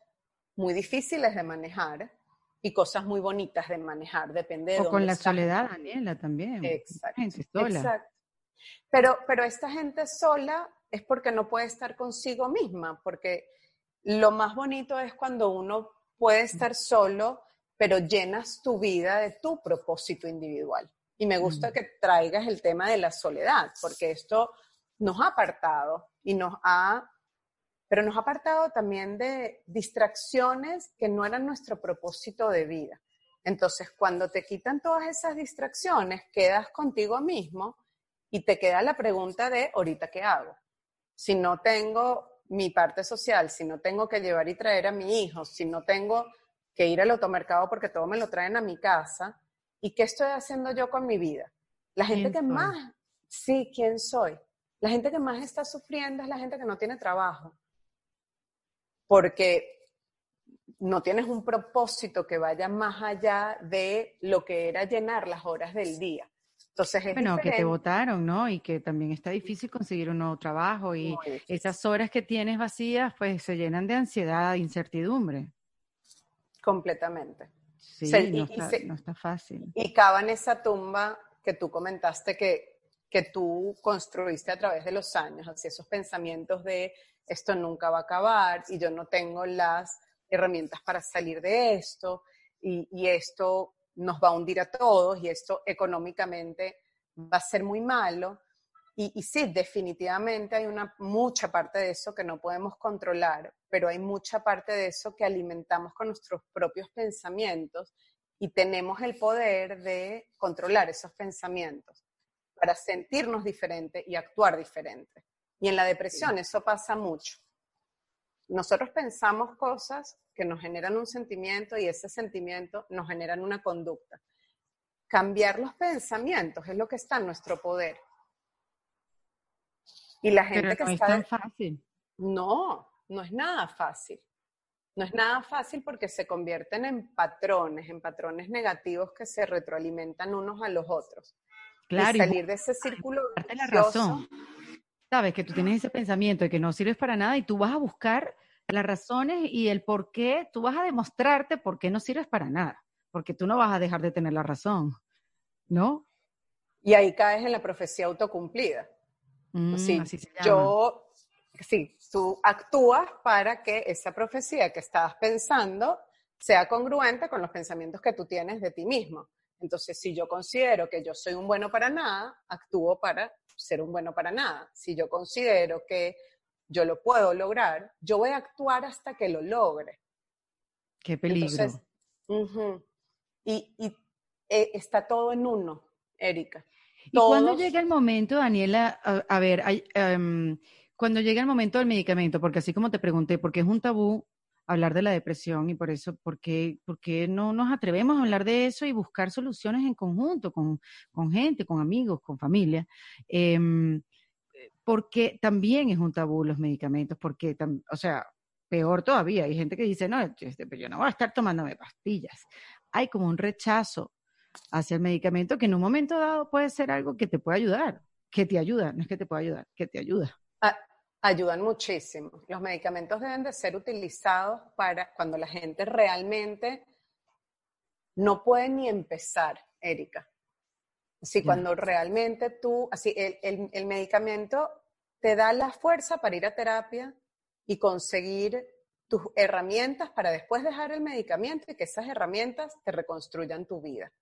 S2: muy difíciles de manejar y cosas muy bonitas de manejar, depende de
S1: O con la soledad, Daniela, también.
S2: Exacto. Exacto. Pero, pero esta gente sola es porque no puede estar consigo misma, porque lo más bonito es cuando uno puede estar solo, pero llenas tu vida de tu propósito individual. Y me gusta que traigas el tema de la soledad, porque esto nos ha apartado y nos ha, pero nos ha apartado también de distracciones que no eran nuestro propósito de vida. Entonces, cuando te quitan todas esas distracciones, quedas contigo mismo y te queda la pregunta de, ahorita, ¿qué hago? Si no tengo mi parte social, si no tengo que llevar y traer a mi hijo, si no tengo que ir al automercado porque todo me lo traen a mi casa, ¿Y qué estoy haciendo yo con mi vida? La gente que más, sí, ¿quién soy? La gente que más está sufriendo es la gente que no tiene trabajo. Porque no tienes un propósito que vaya más allá de lo que era llenar las horas del día. Entonces es
S1: bueno, que te votaron, ¿no? Y que también está difícil conseguir un nuevo trabajo y esas horas que tienes vacías, pues se llenan de ansiedad, incertidumbre.
S2: Completamente.
S1: Sí, no, está, fácil.
S2: Y cavan esa tumba que tú comentaste que, que tú construiste a través de los años, así esos pensamientos de esto nunca va a acabar y yo no tengo las herramientas para salir de esto y, y esto nos va a hundir a todos y esto económicamente va a ser muy malo. Y, y, sí, definitivamente hay una mucha parte de eso que no podemos controlar, pero hay mucha parte de eso que alimentamos con nuestros propios pensamientos y tenemos el poder de controlar esos pensamientos para sentirnos diferente y actuar diferente. Y en la depresión eso pasa mucho. Nosotros pensamos cosas que nos generan un sentimiento y ese sentimiento nos generan una conducta. Cambiar los pensamientos es lo que está en nuestro poder. Y la gente
S1: que
S2: no
S1: está... Es tan fácil.
S2: No, no es nada fácil. No es nada fácil porque se convierten en patrones, en patrones negativos que se retroalimentan unos a los otros.
S1: Claro.
S2: Y salir de ese círculo.
S1: la razón. Sabes que tú tienes ese pensamiento de que no sirves para nada y tú vas a buscar las razones y el por qué, tú vas a demostrarte por qué no sirves para nada, porque tú no vas a dejar de tener la razón, ¿no?
S2: Y ahí caes en la profecía autocumplida.
S1: Mm,
S2: sí,
S1: así se llama.
S2: yo, sí, tú actúas para que esa profecía que estabas pensando sea congruente con los pensamientos que tú tienes de ti mismo. Entonces, si yo considero que yo soy un bueno para nada, actúo para ser un bueno para nada. Si yo considero que yo lo puedo lograr, yo voy a actuar hasta que lo logre.
S1: Qué peligro.
S2: Y, eh, está todo en uno, Erika.
S1: ¿Y cuando llega el momento, Daniela? A, ver, hay, em, cuando llega el momento del medicamento, porque así como te pregunté, porque es un tabú hablar de la depresión y por eso, ¿por qué, no nos atrevemos a hablar de eso y buscar soluciones en conjunto con, con gente, con amigos, con familia? Em, porque también es un tabú los medicamentos, porque, o sea, peor todavía, hay gente que dice, no, este, yo no voy a estar tomándome pastillas. Hay como un rechazo hacia el medicamento que en un momento dado puede ser algo que te puede ayudar, que te ayuda, no es que te pueda ayudar, que te ayuda.
S2: ayudan muchísimo. Los medicamentos deben de ser utilizados para cuando la gente realmente no puede ni empezar, Erika. Así, cuando realmente tú, así, el, el medicamento te da la fuerza para ir a terapia y conseguir tus herramientas para después dejar el medicamento y que esas herramientas te reconstruyan tu vida.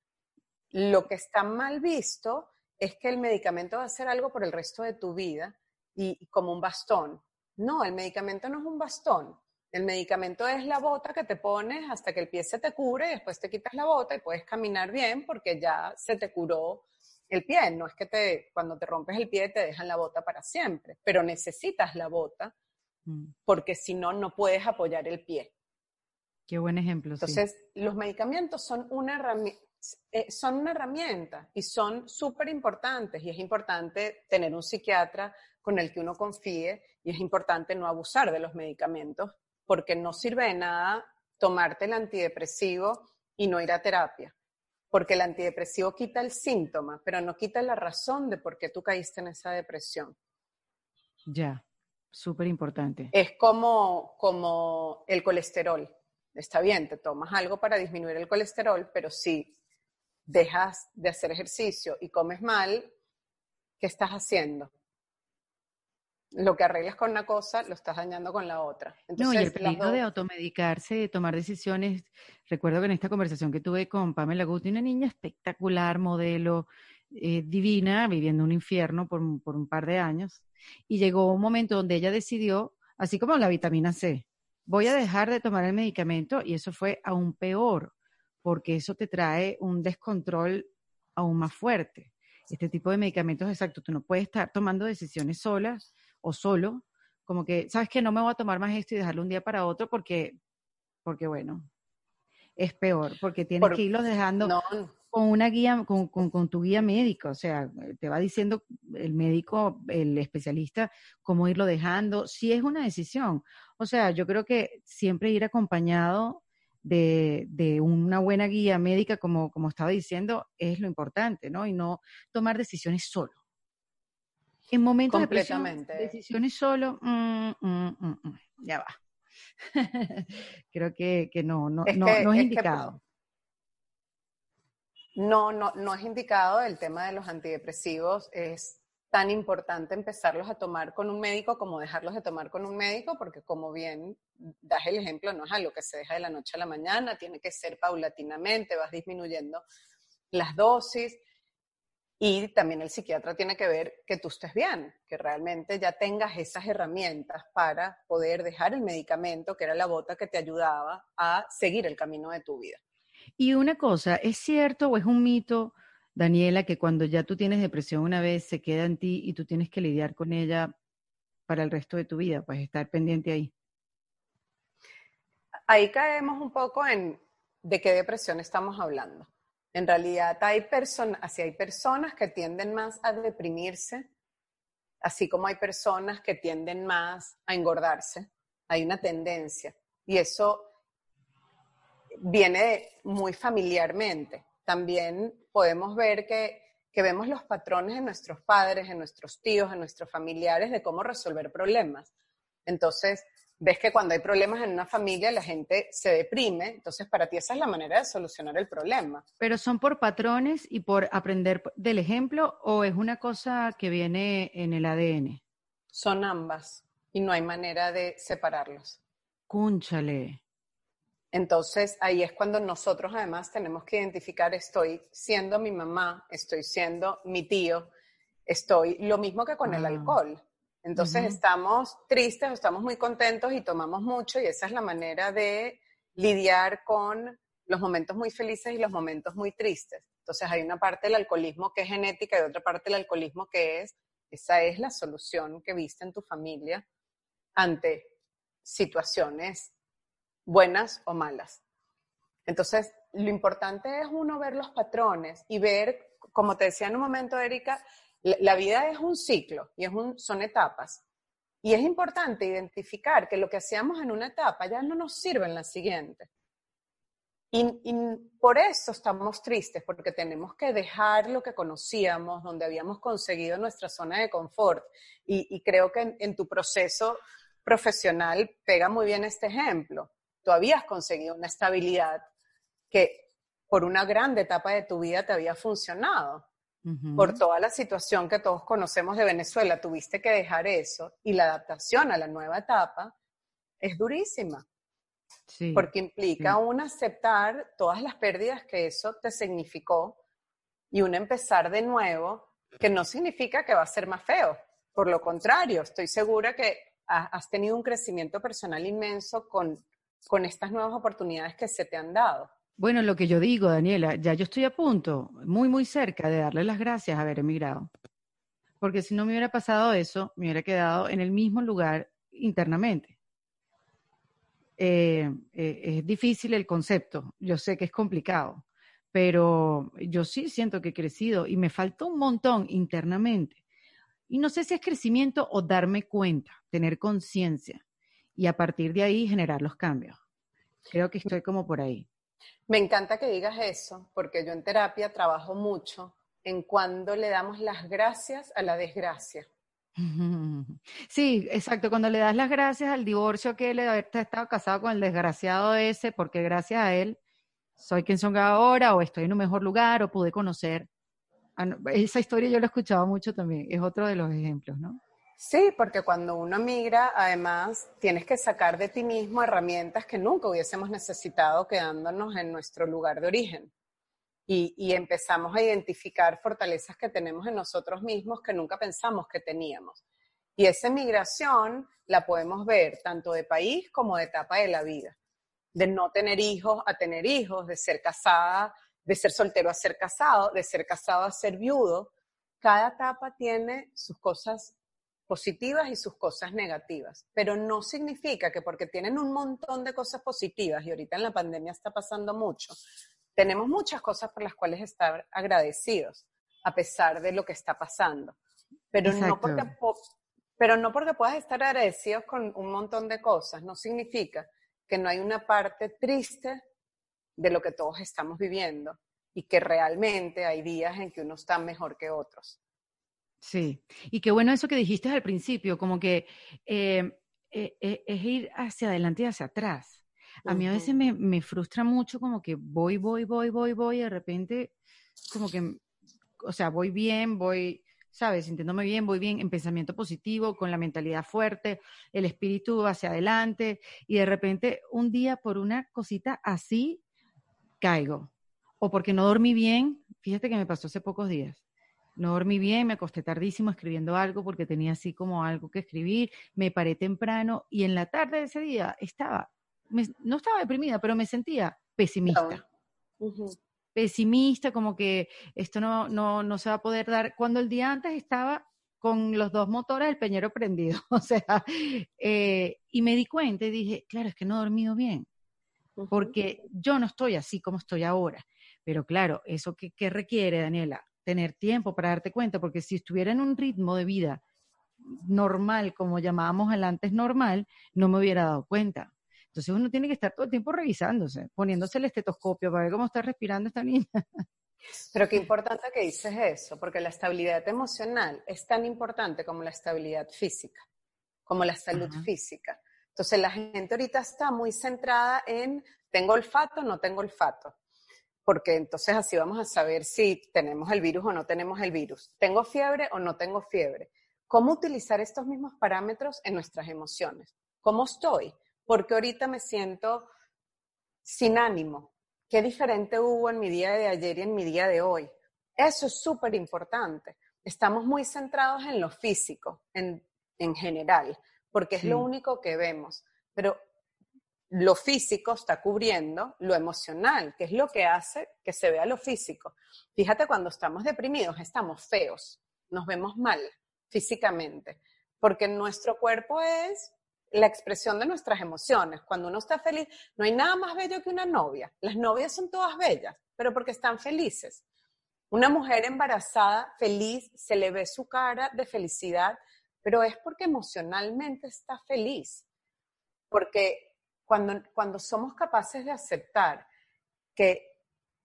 S2: Lo que está mal visto es que el medicamento va a ser algo por el resto de tu vida y, como un bastón. No, el medicamento no es un bastón. El medicamento es la bota que te pones hasta que el pie se te cure y después te quitas la bota y puedes caminar bien porque ya se te curó el pie. No es que te, cuando te rompes el pie te dejan la bota para siempre, pero necesitas la bota mm. porque si no, no puedes apoyar el pie.
S1: Qué buen ejemplo.
S2: Entonces, los medicamentos son una herramienta eh, son una herramienta y son súper importantes y es importante tener un psiquiatra con el que uno confíe y es importante no abusar de los medicamentos porque no sirve de nada tomarte el antidepresivo y no ir a terapia. porque el antidepresivo quita el síntoma, pero no quita la razón de por qué tú caíste en esa depresión.
S1: Ya, súper importante.
S2: Es como, como el colesterol. Está bien, te tomas algo para disminuir el colesterol, pero si dejas de hacer ejercicio y comes mal, ¿qué estás haciendo? Lo que arreglas con una cosa, lo estás dañando con la otra.
S1: no, y el peligro de automedicarse, de tomar decisiones. Recuerdo que en esta conversación que tuve con Pamela Guti, una niña espectacular, modelo, eh, divina, viviendo un infierno por, por un par de años, y llegó un momento donde ella decidió, así como la vitamina C, voy a dejar de tomar el medicamento y eso fue aún peor, porque eso te trae un descontrol aún más fuerte. Este tipo de medicamentos, exacto, tú no puedes estar tomando decisiones solas o solo, como que, sabes que no me voy a tomar más esto y dejarlo un día para otro porque, porque bueno, es peor, porque tienes que irlo dejando con una guía, con, con, tu guía médico, o sea, te va diciendo el médico, el especialista, cómo irlo dejando, si es una decisión. O sea, yo creo que siempre ir acompañado de, de, una buena guía médica, como, como estaba diciendo, es lo importante, ¿no? Y no tomar decisiones solo. En momentos de presión, decisiones solo, mm, mm, mm, ya va. Creo que, que no, no, es, no, no es, indicado.
S2: no, no, no es indicado. El tema de los antidepresivos es tan importante empezarlos a tomar con un médico como dejarlos de tomar con un médico, porque como bien das el ejemplo, no es algo que se deja de la noche a la mañana, tiene que ser paulatinamente, vas disminuyendo las dosis. Y también el psiquiatra tiene que ver que tú estés bien, que realmente ya tengas esas herramientas para poder dejar el medicamento, que era la bota que te ayudaba a seguir el camino de tu vida.
S1: Y una cosa, ¿es cierto o es un mito, Daniela, que cuando ya tú tienes depresión una vez se queda en ti y tú tienes que lidiar con ella para el resto de tu vida? Pues estar pendiente ahí.
S2: Ahí caemos un poco en de qué depresión estamos hablando. En realidad hay personas, hay personas que tienden más a deprimirse, así como hay personas que tienden más a engordarse. Hay una tendencia. Y eso viene muy familiarmente. También podemos ver que, que vemos los patrones en nuestros padres, en nuestros tíos, en nuestros familiares de cómo resolver problemas. Entonces, ves que cuando hay problemas en una familia la gente se deprime, entonces para ti esa es la manera de solucionar el problema.
S1: Pero son por patrones y por aprender del ejemplo o es una cosa que viene en el ADN?
S2: Son ambas y no hay manera de separarlos.
S1: Cúnchale.
S2: Entonces ahí es cuando nosotros además tenemos que identificar, estoy siendo mi mamá, estoy siendo mi tío, estoy lo mismo que con el alcohol. Entonces estamos tristes o estamos muy contentos y tomamos mucho y esa es la manera de lidiar con los momentos muy felices y los momentos muy tristes. Entonces hay una parte del alcoholismo que es genética y otra parte del alcoholismo que es, esa es la solución que viste en tu familia ante situaciones buenas o malas. Entonces, lo importante es uno ver los patrones y ver, como te decía en un momento, Erika, la vida es un ciclo y es un, son etapas. Y es importante identificar que lo que hacíamos en una etapa ya no nos sirve en la siguiente. Y, por eso estamos tristes, porque tenemos que dejar lo que conocíamos, donde habíamos conseguido nuestra zona de confort. Y, creo que en, tu proceso profesional pega muy bien este ejemplo. Tú habías conseguido una estabilidad que por una gran etapa de tu vida te había funcionado por toda la situación que todos conocemos de Venezuela, tuviste que dejar eso y la adaptación a la nueva etapa es durísima. porque implica un aceptar todas las pérdidas que eso te significó y un empezar de nuevo, que no significa que va a ser más feo. Por lo contrario, estoy segura que has tenido un crecimiento personal inmenso con, con estas nuevas oportunidades que se te han dado.
S1: Bueno, lo que yo digo, Daniela, ya yo estoy a punto, muy, muy cerca de darle las gracias a haber emigrado. Porque si no me hubiera pasado eso, me hubiera quedado en el mismo lugar internamente. Eh, eh, es difícil el concepto, yo sé que es complicado, pero yo sí siento que he crecido y me falta un montón internamente. Y no sé si es crecimiento o darme cuenta, tener conciencia y a partir de ahí generar los cambios. Creo que estoy como por ahí.
S2: Me encanta que digas eso, porque yo en terapia trabajo mucho en cuando le damos las gracias a la desgracia.
S1: Sí, exacto. Cuando le das las gracias al divorcio que él de haber estado casado con el desgraciado ese, porque gracias a él soy quien soy ahora, o estoy en un mejor lugar, o pude conocer. Esa historia yo la he escuchado mucho también, es otro de los ejemplos, ¿no?
S2: Sí, porque cuando uno migra, además, tienes que sacar de ti mismo herramientas que nunca hubiésemos necesitado quedándonos en nuestro lugar de origen. Y, empezamos a identificar fortalezas que tenemos en nosotros mismos que nunca pensamos que teníamos. Y esa migración la podemos ver tanto de país como de etapa de la vida. De no tener hijos a tener hijos, de ser casada, de ser soltero a ser casado, de ser casado a ser viudo. Cada etapa tiene sus cosas positivas y sus cosas negativas, pero no significa que porque tienen un montón de cosas positivas y ahorita en la pandemia está pasando mucho, tenemos muchas cosas por las cuales estar agradecidos a pesar de lo que está pasando, pero no porque pero no porque puedas estar agradecidos con un montón de cosas, no significa que no hay una parte triste de lo que todos estamos viviendo y que realmente hay días en que uno está mejor que otros.
S1: Sí, y qué bueno eso que dijiste al principio, como que eh, eh, eh, es ir hacia adelante y hacia atrás. A mí a veces me, me, frustra mucho como que voy, voy, voy, voy, voy, y de repente como que, o sea, voy bien, voy, ¿sabes? Sintiéndome bien, voy bien, en pensamiento positivo, con la mentalidad fuerte, el espíritu hacia adelante, y de repente un día por una cosita así caigo. O porque no dormí bien, fíjate que me pasó hace pocos días no dormí bien, me acosté tardísimo escribiendo algo porque tenía así como algo que escribir, me paré temprano y en la tarde de ese día estaba, no estaba deprimida, pero me sentía pesimista. Pesimista, como que esto no, no, no se va a poder dar. Cuando el día antes estaba con los dos motores del peñero prendido, o sea, eh, y me di cuenta y dije, claro, es que no he dormido bien, porque yo no estoy así como estoy ahora. Pero claro, ¿eso qué, qué requiere, Daniela? Tener tiempo para darte cuenta, porque si estuviera en un ritmo de vida normal, como llamábamos el antes normal, no me hubiera dado cuenta. Entonces uno tiene que estar todo el tiempo revisándose, poniéndose el estetoscopio para ver cómo está respirando esta niña.
S2: Pero qué importante que dices eso, porque la estabilidad emocional es tan importante como la estabilidad física, como la salud física. Entonces la gente ahorita está muy centrada en tengo olfato, no tengo olfato porque entonces así vamos a saber si tenemos el virus o no tenemos el virus. ¿Tengo fiebre o no tengo fiebre? ¿Cómo utilizar estos mismos parámetros en nuestras emociones? ¿Cómo estoy? Porque ahorita me siento sin ánimo. ¿Qué diferente hubo en mi día de ayer y en mi día de hoy? Eso es súper importante. Estamos muy centrados en lo físico, en, en general, porque es lo único que vemos. Pero lo físico está cubriendo lo emocional, que es lo que hace que se vea lo físico. Fíjate, cuando estamos deprimidos, estamos feos, nos vemos mal físicamente, porque nuestro cuerpo es la expresión de nuestras emociones. Cuando uno está feliz, no hay nada más bello que una novia. Las novias son todas bellas, pero porque están felices. Una mujer embarazada, feliz, se le ve su cara de felicidad, pero es porque emocionalmente está feliz. Porque cuando, somos capaces de aceptar que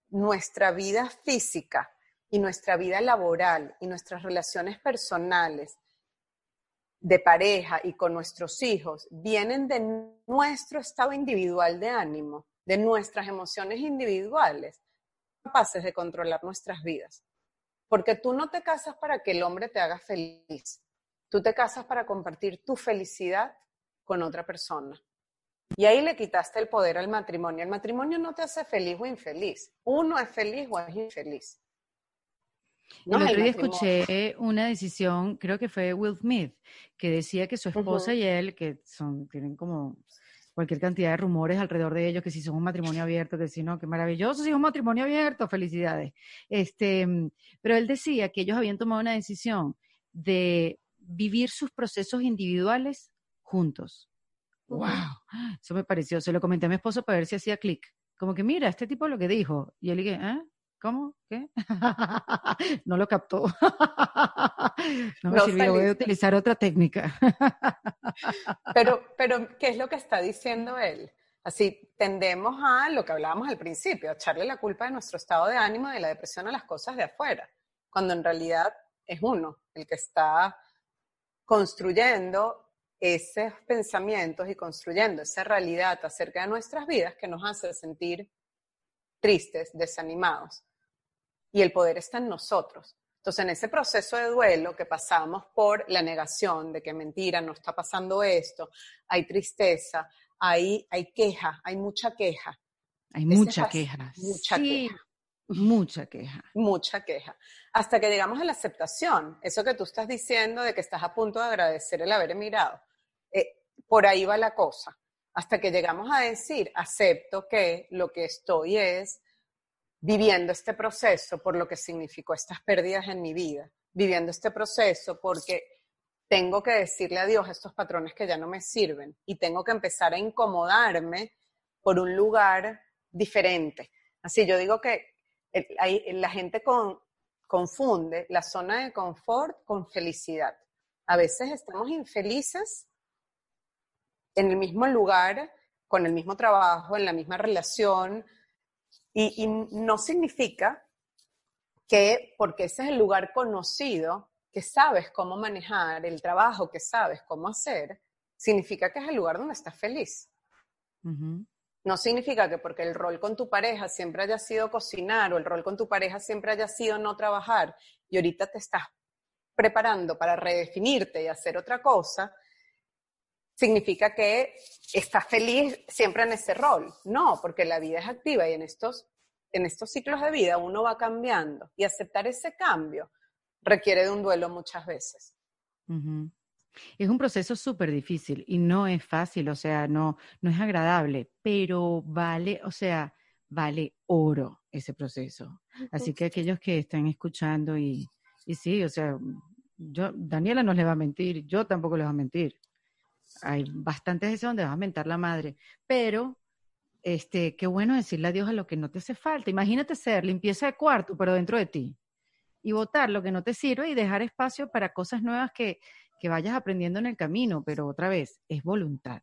S2: nuestra vida física y nuestra vida laboral y nuestras relaciones personales de pareja y con nuestros hijos vienen de nuestro estado individual de ánimo, de nuestras emociones individuales, capaces de controlar nuestras vidas. Porque tú no te casas para que el hombre te haga feliz, tú te casas para compartir tu felicidad con otra persona. Y ahí le quitaste el poder al matrimonio. El matrimonio no te hace feliz o infeliz. Uno es feliz o es infeliz.
S1: No el otro día escuché una decisión, creo que fue Will Smith, que decía que su esposa y él, que son, tienen como cualquier cantidad de rumores alrededor de ellos, que si son un matrimonio abierto, que si no, que maravilloso, si es un matrimonio abierto, felicidades. Este, pero él decía que ellos habían tomado una decisión de vivir sus procesos individuales juntos. ¡Wow! Eso me pareció. Se lo comenté a mi esposo para ver si hacía clic. Como que, mira, este tipo lo que dijo. Y él dije, ¿eh? ¿Cómo? ¿Qué? no lo captó. no me sirvió, voy a utilizar otra técnica.
S2: pero, pero, ¿qué es lo que está diciendo él? Así tendemos a lo que hablábamos al principio, a echarle la culpa de nuestro estado de ánimo y de la depresión a las cosas de afuera, cuando en realidad es uno el que está construyendo esos pensamientos y construyendo esa realidad acerca de nuestras vidas que nos hace sentir tristes, desanimados. Y el poder está en nosotros. Entonces, en ese proceso de duelo que pasamos por la negación de que mentira, no está pasando esto, hay tristeza, hay, hay queja, hay mucha queja.
S1: Hay mucha queja.
S2: Mucha queja.
S1: Mucha queja.
S2: Mucha queja. Hasta que llegamos a la aceptación. Eso que tú estás diciendo de que estás a punto de agradecer el haber emigrado. Eh, por ahí va la cosa. Hasta que llegamos a decir, acepto que lo que estoy es viviendo este proceso por lo que significó estas pérdidas en mi vida. Viviendo este proceso porque tengo que decirle adiós a estos patrones que ya no me sirven y tengo que empezar a incomodarme por un lugar diferente. Así yo digo que la gente confunde la zona de confort con felicidad. A veces estamos infelices en el mismo lugar, con el mismo trabajo, en la misma relación, y no significa que porque ese es el lugar conocido, que sabes cómo manejar, el trabajo que sabes cómo hacer, significa que es el lugar donde estás feliz. No significa que porque el rol con tu pareja siempre haya sido cocinar o el rol con tu pareja siempre haya sido no trabajar y ahorita te estás preparando para redefinirte y hacer otra cosa, significa que estás feliz siempre en ese rol. No, porque la vida es activa y en estos, en estos ciclos de vida uno va cambiando y aceptar ese cambio requiere de un duelo muchas veces.
S1: Es un proceso súper difícil y no es fácil, o sea, no, no es agradable, pero vale, o sea, vale oro ese proceso. Así que aquellos que están escuchando y, y sí, o sea, yo, Daniela no le va a mentir, yo tampoco le voy a mentir. Hay bastantes veces donde vas a mentar la madre, pero este, qué bueno decirle adiós a lo que no te hace falta. Imagínate ser limpieza de cuarto, pero dentro de ti y votar lo que no te sirve y dejar espacio para cosas nuevas que, que vayas aprendiendo en el camino, pero otra vez, es voluntad.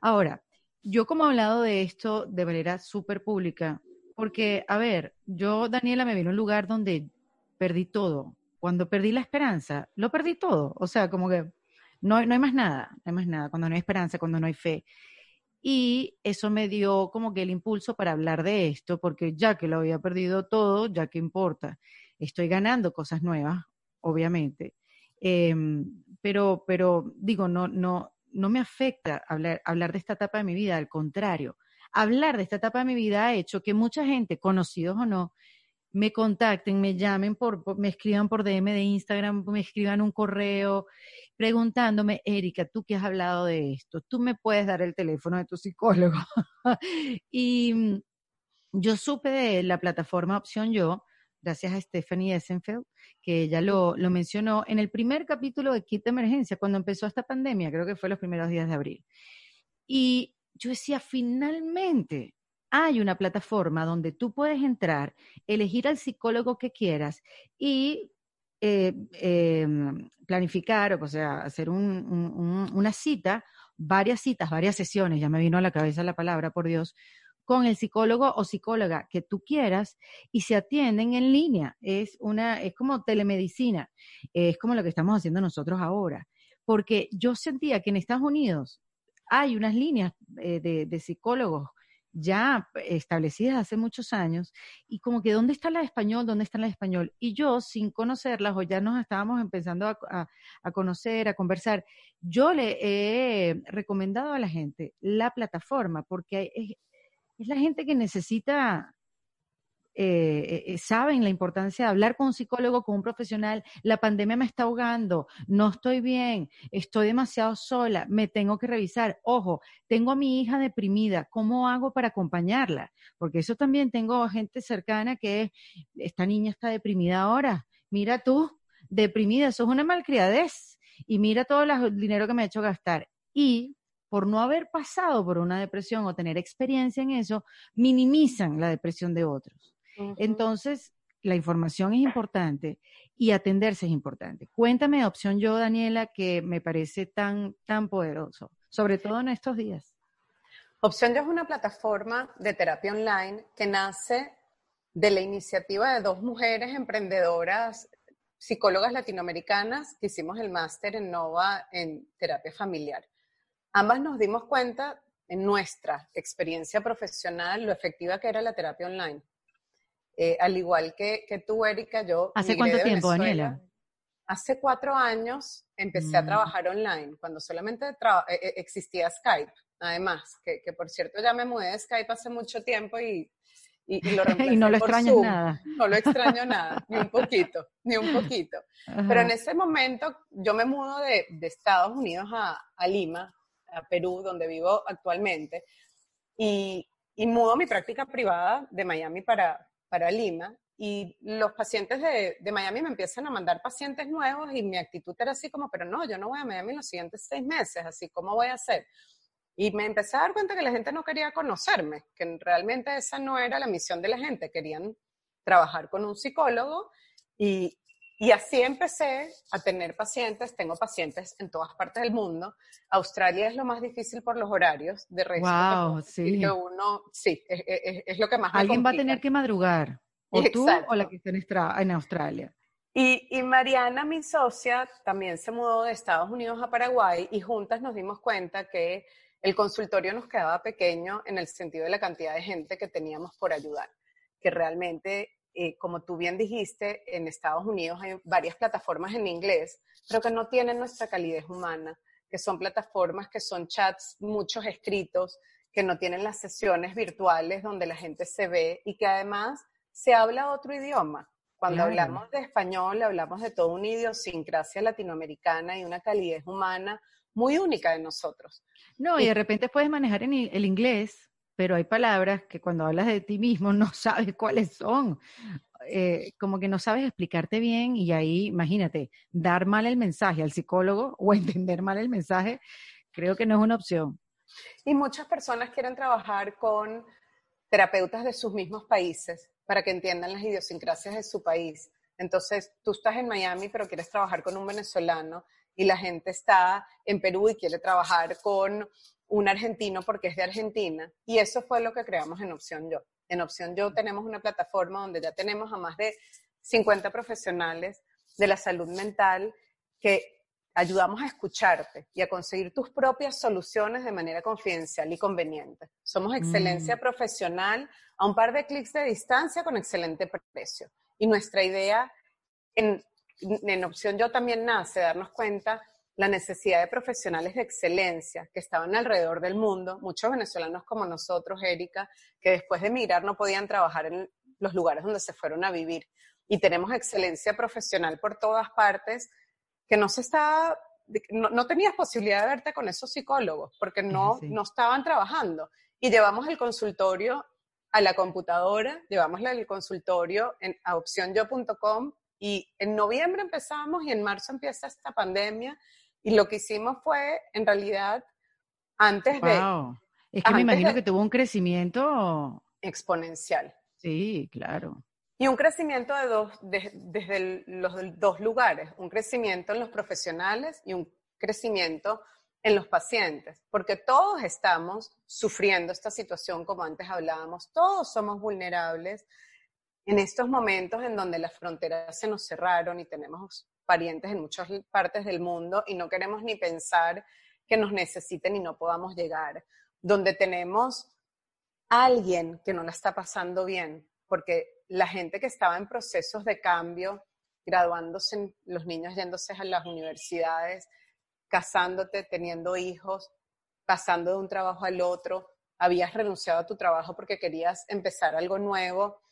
S1: Ahora, yo como he hablado de esto de manera súper pública, porque, a ver, yo, Daniela, me vino a un lugar donde perdí todo. Cuando perdí la esperanza, lo perdí todo. O sea, como que no, no hay más nada, no hay más nada. Cuando no hay esperanza, cuando no hay fe. Y eso me dio como que el impulso para hablar de esto, porque ya que lo había perdido todo, ya que importa estoy ganando cosas nuevas, obviamente. Em, pero, pero digo, no, no, no me afecta hablar, hablar de esta etapa de mi vida, al contrario. Hablar de esta etapa de mi vida ha hecho que mucha gente, conocidos o no, me contacten, me llamen, por, me escriban por DM de Instagram, me escriban un correo preguntándome, Erika, tú que has hablado de esto, tú me puedes dar el teléfono de tu psicólogo. y mm, yo supe de la plataforma Opción Yo, gracias a Stephanie Essenfeld, que ella lo, lo, mencionó en el primer capítulo de Kit de Emergencia, cuando empezó esta pandemia, creo que fue los primeros días de abril. Y yo decía, finalmente hay una plataforma donde tú puedes entrar, elegir al psicólogo que quieras y eh, em, planificar, o sea, hacer una cita, varias citas, varias sesiones, ya me vino a la cabeza la palabra, por Dios, con el psicólogo o psicóloga que tú quieras y se atienden en línea. Es una, es como telemedicina, es como lo que estamos haciendo nosotros ahora. Porque yo sentía que en Estados Unidos hay unas líneas eh, de, psicólogos ya establecidas hace muchos años y como que dónde está la español, dónde está la español. Y yo, sin conocerlas, o ya nos estábamos empezando a, a, conocer, a conversar, yo le he recomendado a la gente la plataforma porque es, es la gente que necesita, eh, eh, saben la importancia de hablar con un psicólogo, con un profesional. La pandemia me está ahogando, no estoy bien, estoy demasiado sola, me tengo que revisar. Ojo, tengo a mi hija deprimida, ¿cómo hago para acompañarla? Porque eso también tengo gente cercana que es, esta niña está deprimida ahora. Mira tú, deprimida, eso es una malcriadez. Y mira todo el dinero que me ha hecho gastar. Y por no haber pasado por una depresión o tener experiencia en eso, minimizan la depresión de otros. Entonces, la información es importante y atenderse es importante. Cuéntame opción yo, Daniela, que me parece tan, tan poderoso, sobre todo en estos días.
S2: Opción Yo es una plataforma de terapia online que nace de la iniciativa de dos mujeres emprendedoras, psicólogas latinoamericanas, que hicimos el máster en Nova en terapia familiar. Ambas nos dimos cuenta en nuestra experiencia profesional lo efectiva que era la terapia online. Eh, al igual que, que, tú, Erika, yo...
S1: ¿Hace cuánto tiempo, Daniela?
S2: Hace cuatro años empecé a mm. trabajar online, cuando solamente e, e, existía Skype, además, que, que, por cierto ya me mudé de Skype hace mucho tiempo y, y, lo
S1: y no lo extraño nada.
S2: No lo extraño nada, ni un poquito, ni un poquito. Pero en ese momento yo me mudo de, de Estados Unidos a, a Lima, a Perú, donde vivo actualmente, y, y mudo mi práctica privada de Miami para, para Lima y los pacientes de, de, Miami me empiezan a mandar pacientes nuevos y mi actitud era así como, pero no, yo no voy a Miami los siguientes seis meses, así, ¿cómo voy a hacer? Y me empecé a dar cuenta que la gente no quería conocerme, que realmente esa no era la misión de la gente, querían trabajar con un psicólogo y, y así empecé a tener pacientes, tengo pacientes en todas partes del mundo. Australia es lo más difícil por los horarios, de resto.
S1: Wow, sí.
S2: uno, sí, es, es, es, lo que más
S1: Alguien va a tener que madrugar, o tú o la que está en Australia.
S2: Y, y, Mariana, mi socia, también se mudó de Estados Unidos a Paraguay y juntas nos dimos cuenta que el consultorio nos quedaba pequeño en el sentido de la cantidad de gente que teníamos por ayudar, que realmente eh, como tú bien dijiste, en Estados Unidos hay varias plataformas en inglés, pero que no tienen nuestra calidez humana, que son plataformas que son chats, muchos escritos, que no tienen las sesiones virtuales donde la gente se ve y que además se habla otro idioma. Cuando hablamos de español, hablamos de toda una idiosincrasia latinoamericana y una calidez humana muy única de nosotros.
S1: No, y, de repente puedes manejar en el inglés pero hay palabras que cuando hablas de ti mismo no sabes cuáles son. Eh, como que no sabes explicarte bien y ahí, imagínate, dar mal el mensaje al psicólogo o entender mal el mensaje, creo que no es una opción.
S2: Y muchas personas quieren trabajar con terapeutas de sus mismos países para que entiendan las idiosincrasias de su país. Entonces, tú estás en Miami, pero quieres trabajar con un venezolano y la gente está en Perú y quiere trabajar con un argentino porque es de Argentina. Y eso fue lo que creamos en Opción Yo. En Opción Yo tenemos una plataforma donde ya tenemos a más de 50 profesionales de la salud mental que ayudamos a escucharte y a conseguir tus propias soluciones de manera confidencial y conveniente. Somos excelencia mm. profesional a un par de clics de distancia con excelente precio. Y nuestra idea en, en Opción Yo también nace darnos cuenta la necesidad de profesionales de excelencia que estaban alrededor del mundo, muchos venezolanos como nosotros, Erika, que después de emigrar no podían trabajar en los lugares donde se fueron a vivir. Y tenemos excelencia profesional por todas partes, que no se está, no, tenías posibilidad de verte con esos psicólogos, porque no, no estaban trabajando. Y llevamos el consultorio a la computadora, llevamos el consultorio en, a opcionyo.com y en noviembre empezamos y en marzo empieza esta pandemia y lo que hicimos fue, en realidad, antes
S1: wow. de... Es que me imagino que tuvo un crecimiento...
S2: Exponencial.
S1: Sí, claro.
S2: Y un crecimiento de dos, desde los dos lugares, un crecimiento en los profesionales y un crecimiento en los pacientes, porque todos estamos sufriendo esta situación, como antes hablábamos, todos somos vulnerables en estos momentos en donde las fronteras se nos cerraron y tenemos parientes en muchas partes del mundo y no queremos ni pensar que nos necesiten y no podamos llegar, donde tenemos alguien que no la está pasando bien, porque la gente que estaba en procesos de cambio, graduándose, los niños yéndose a las universidades, casándote, teniendo hijos, pasando de un trabajo al otro, habías renunciado a tu trabajo porque querías empezar algo nuevo,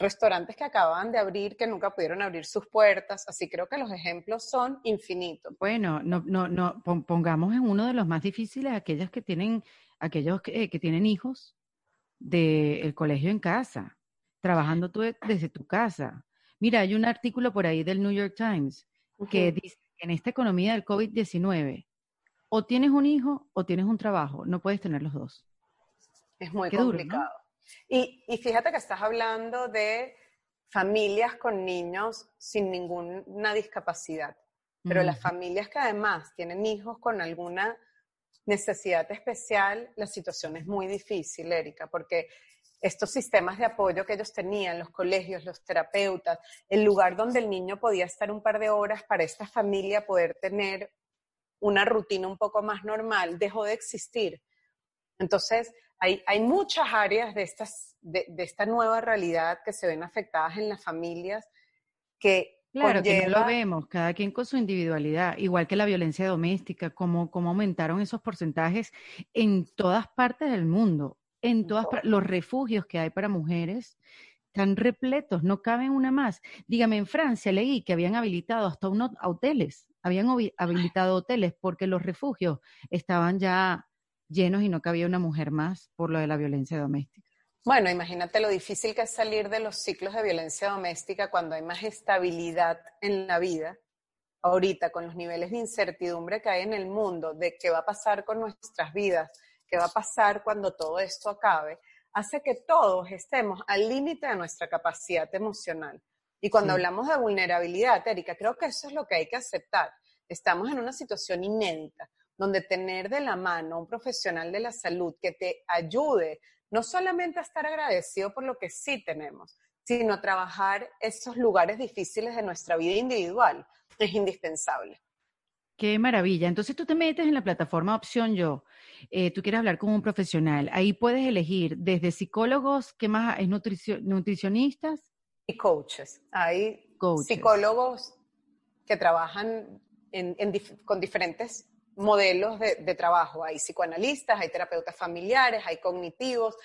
S2: restaurantes que acaban de abrir que nunca pudieron abrir sus puertas, así creo que los ejemplos son infinitos.
S1: Bueno, no, no, no, pongamos en uno de los más difíciles aquellos que tienen, aquellos que, que tienen hijos del colegio en casa, trabajando tú desde tu casa. Mira, hay un artículo por ahí del New York Times que dice que en esta economía del COVID-19, o tienes un hijo o tienes un trabajo, no puedes tener los dos.
S2: Es muy complicado. Y, fíjate que estás hablando de familias con niños sin ninguna discapacidad, pero las familias que además tienen hijos con alguna necesidad especial, la situación es muy difícil, Erika, porque estos sistemas de apoyo que ellos tenían, los colegios, los terapeutas, el lugar donde el niño podía estar un par de horas para esta familia poder tener una rutina un poco más normal, dejó de existir. Entonces, hay, hay muchas áreas de, estas, de, esta nueva realidad que se ven afectadas en las familias que
S1: Claro, que no lo vemos, cada quien con su individualidad, igual que la violencia doméstica, como, como aumentaron esos porcentajes en todas partes del mundo, en todas los refugios que hay para mujeres están repletos, no caben una más. Dígame, en Francia leí que habían habilitado hasta unos hoteles, habían habilitado hoteles porque los refugios estaban ya llenos y no cabía una mujer más por lo de la violencia doméstica.
S2: Bueno, imagínate lo difícil que es salir de los ciclos de violencia doméstica cuando hay más estabilidad en la vida. Ahorita, con los niveles de incertidumbre que hay en el mundo, de qué va a pasar con nuestras vidas, qué va a pasar cuando todo esto acabe, hace que todos estemos al límite de nuestra capacidad emocional. Y cuando hablamos de vulnerabilidad, Erika, creo que eso es lo que hay que aceptar. Estamos en una situación inédita, donde tener de la mano un profesional de la salud que te ayude no solamente a estar agradecido por lo que sí tenemos, sino a trabajar esos lugares difíciles de nuestra vida individual. Es indispensable.
S1: Qué maravilla. Entonces tú te metes en la plataforma Opción Yo. Eh, tú quieres hablar con un profesional. Ahí puedes elegir desde psicólogos, ¿qué más? ¿Es nutricionistas?
S2: Y coaches. Hay psicólogos que trabajan con diferentes modelos de, trabajo. Hay psicoanalistas, hay terapeutas familiares, hay cognitivos,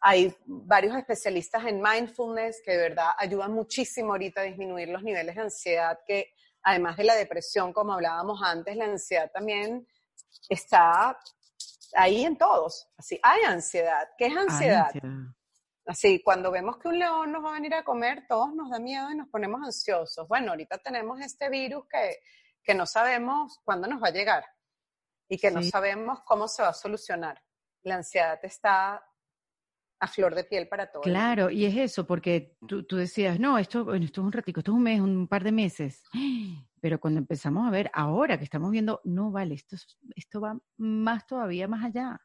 S2: hay varios especialistas en mindfulness que de verdad ayudan muchísimo ahorita a disminuir los niveles de ansiedad, que además de la depresión, como hablábamos antes, la ansiedad también está ahí en todos. Así, hay ansiedad. ¿Qué es ansiedad? Así, cuando vemos que un león nos va a venir a comer, todos nos da miedo y nos ponemos ansiosos. Bueno, ahorita tenemos este virus que, que no sabemos cuándo nos va a llegar y que no sabemos cómo se va a solucionar. La ansiedad está a flor de piel para todos.
S1: Claro, y es eso, porque tú, decías, no, esto, esto es un ratico, esto es un mes, un par de meses. Pero cuando empezamos a ver, ahora que estamos viendo, no vale, esto, esto va más todavía más allá.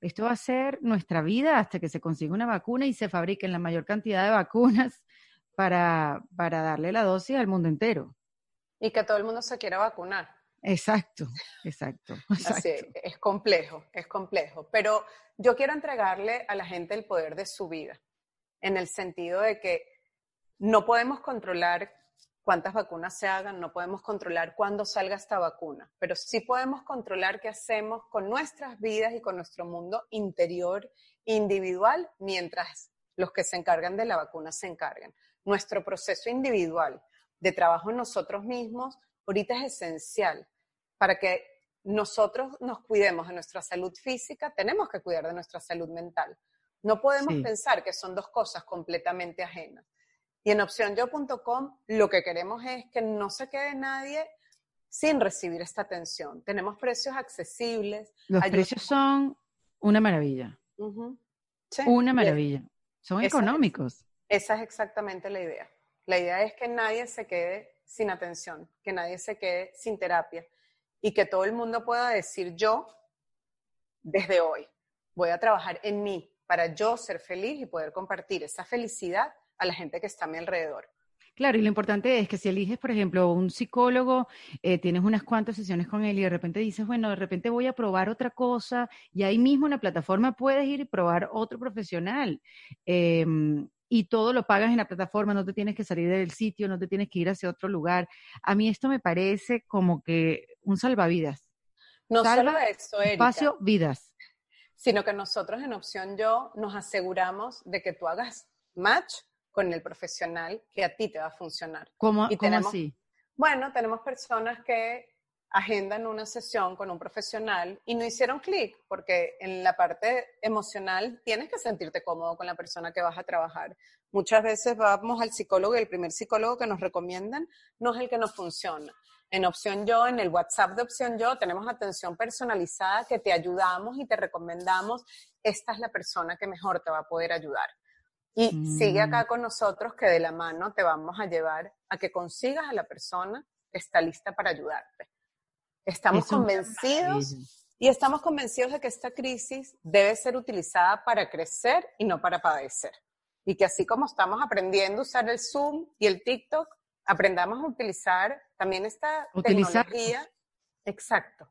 S1: Esto va a ser nuestra vida hasta que se consiga una vacuna y se fabriquen la mayor cantidad de vacunas para, para darle la dosis al mundo entero.
S2: Y que todo el mundo se quiera vacunar.
S1: Exacto, exacto.
S2: Así, es complejo, es complejo. Pero yo quiero entregarle a la gente el poder de su vida, en el sentido de que no podemos controlar cuántas vacunas se hagan, no podemos controlar cuándo salga esta vacuna, pero sí podemos controlar qué hacemos con nuestras vidas y con nuestro mundo interior individual mientras los que se encargan de la vacuna se encargan. Nuestro proceso individual de trabajo en nosotros mismos ahorita es esencial para que nosotros nos cuidemos de nuestra salud física, tenemos que cuidar de nuestra salud mental. No podemos pensar que son dos cosas completamente ajenas. Y en opcionyo.com lo que queremos es que no se quede nadie sin recibir esta atención. Tenemos precios accesibles.
S1: Los precios son una maravilla. Una maravilla. Son económicos.
S2: esa es exactamente la idea. La idea es que nadie se quede sin atención, que nadie se quede sin terapia y que todo el mundo pueda decir yo, desde hoy, voy a trabajar en mí para yo ser feliz y poder compartir esa felicidad a la gente que está a mi alrededor.
S1: Claro, y lo importante es que si eliges, por ejemplo, un psicólogo, eh, tienes unas cuantas sesiones con él y de repente dices, bueno, de repente voy a probar otra cosa y ahí mismo en la plataforma puedes ir y probar otro profesional. Em, y todo lo pagas en la plataforma, no te tienes que salir del sitio, no te tienes que ir hacia otro lugar. A mí esto me parece como que un salvavidas.
S2: No solo eso, Erika,
S1: espacio vidas.
S2: Sino que nosotros en Opción Yo nos aseguramos de que tú hagas match con el profesional que a ti te va a funcionar.
S1: ¿Cómo, ¿cómo así?
S2: Bueno, tenemos personas que agendan una sesión con un profesional y no hicieron clic, porque en la parte emocional tienes que sentirte cómodo con la persona que vas a trabajar. Muchas veces vamos al psicólogo y el primer psicólogo que nos recomiendan no es el que nos funciona. En Opción Yo, en el WhatsApp de Opción Yo, tenemos atención personalizada que te ayudamos y te recomendamos, esta es la persona que mejor te va a poder ayudar. Y sigue acá mm. con nosotros que de la mano te vamos a llevar a que consigas a la persona que está lista para ayudarte. Estamos convencidos Y estamos convencidos de que esta crisis debe ser utilizada para crecer y no para padecer. Y que así como estamos aprendiendo a usar el Zoom y el TikTok, aprendamos a utilizar también esta tecnología. Exacto.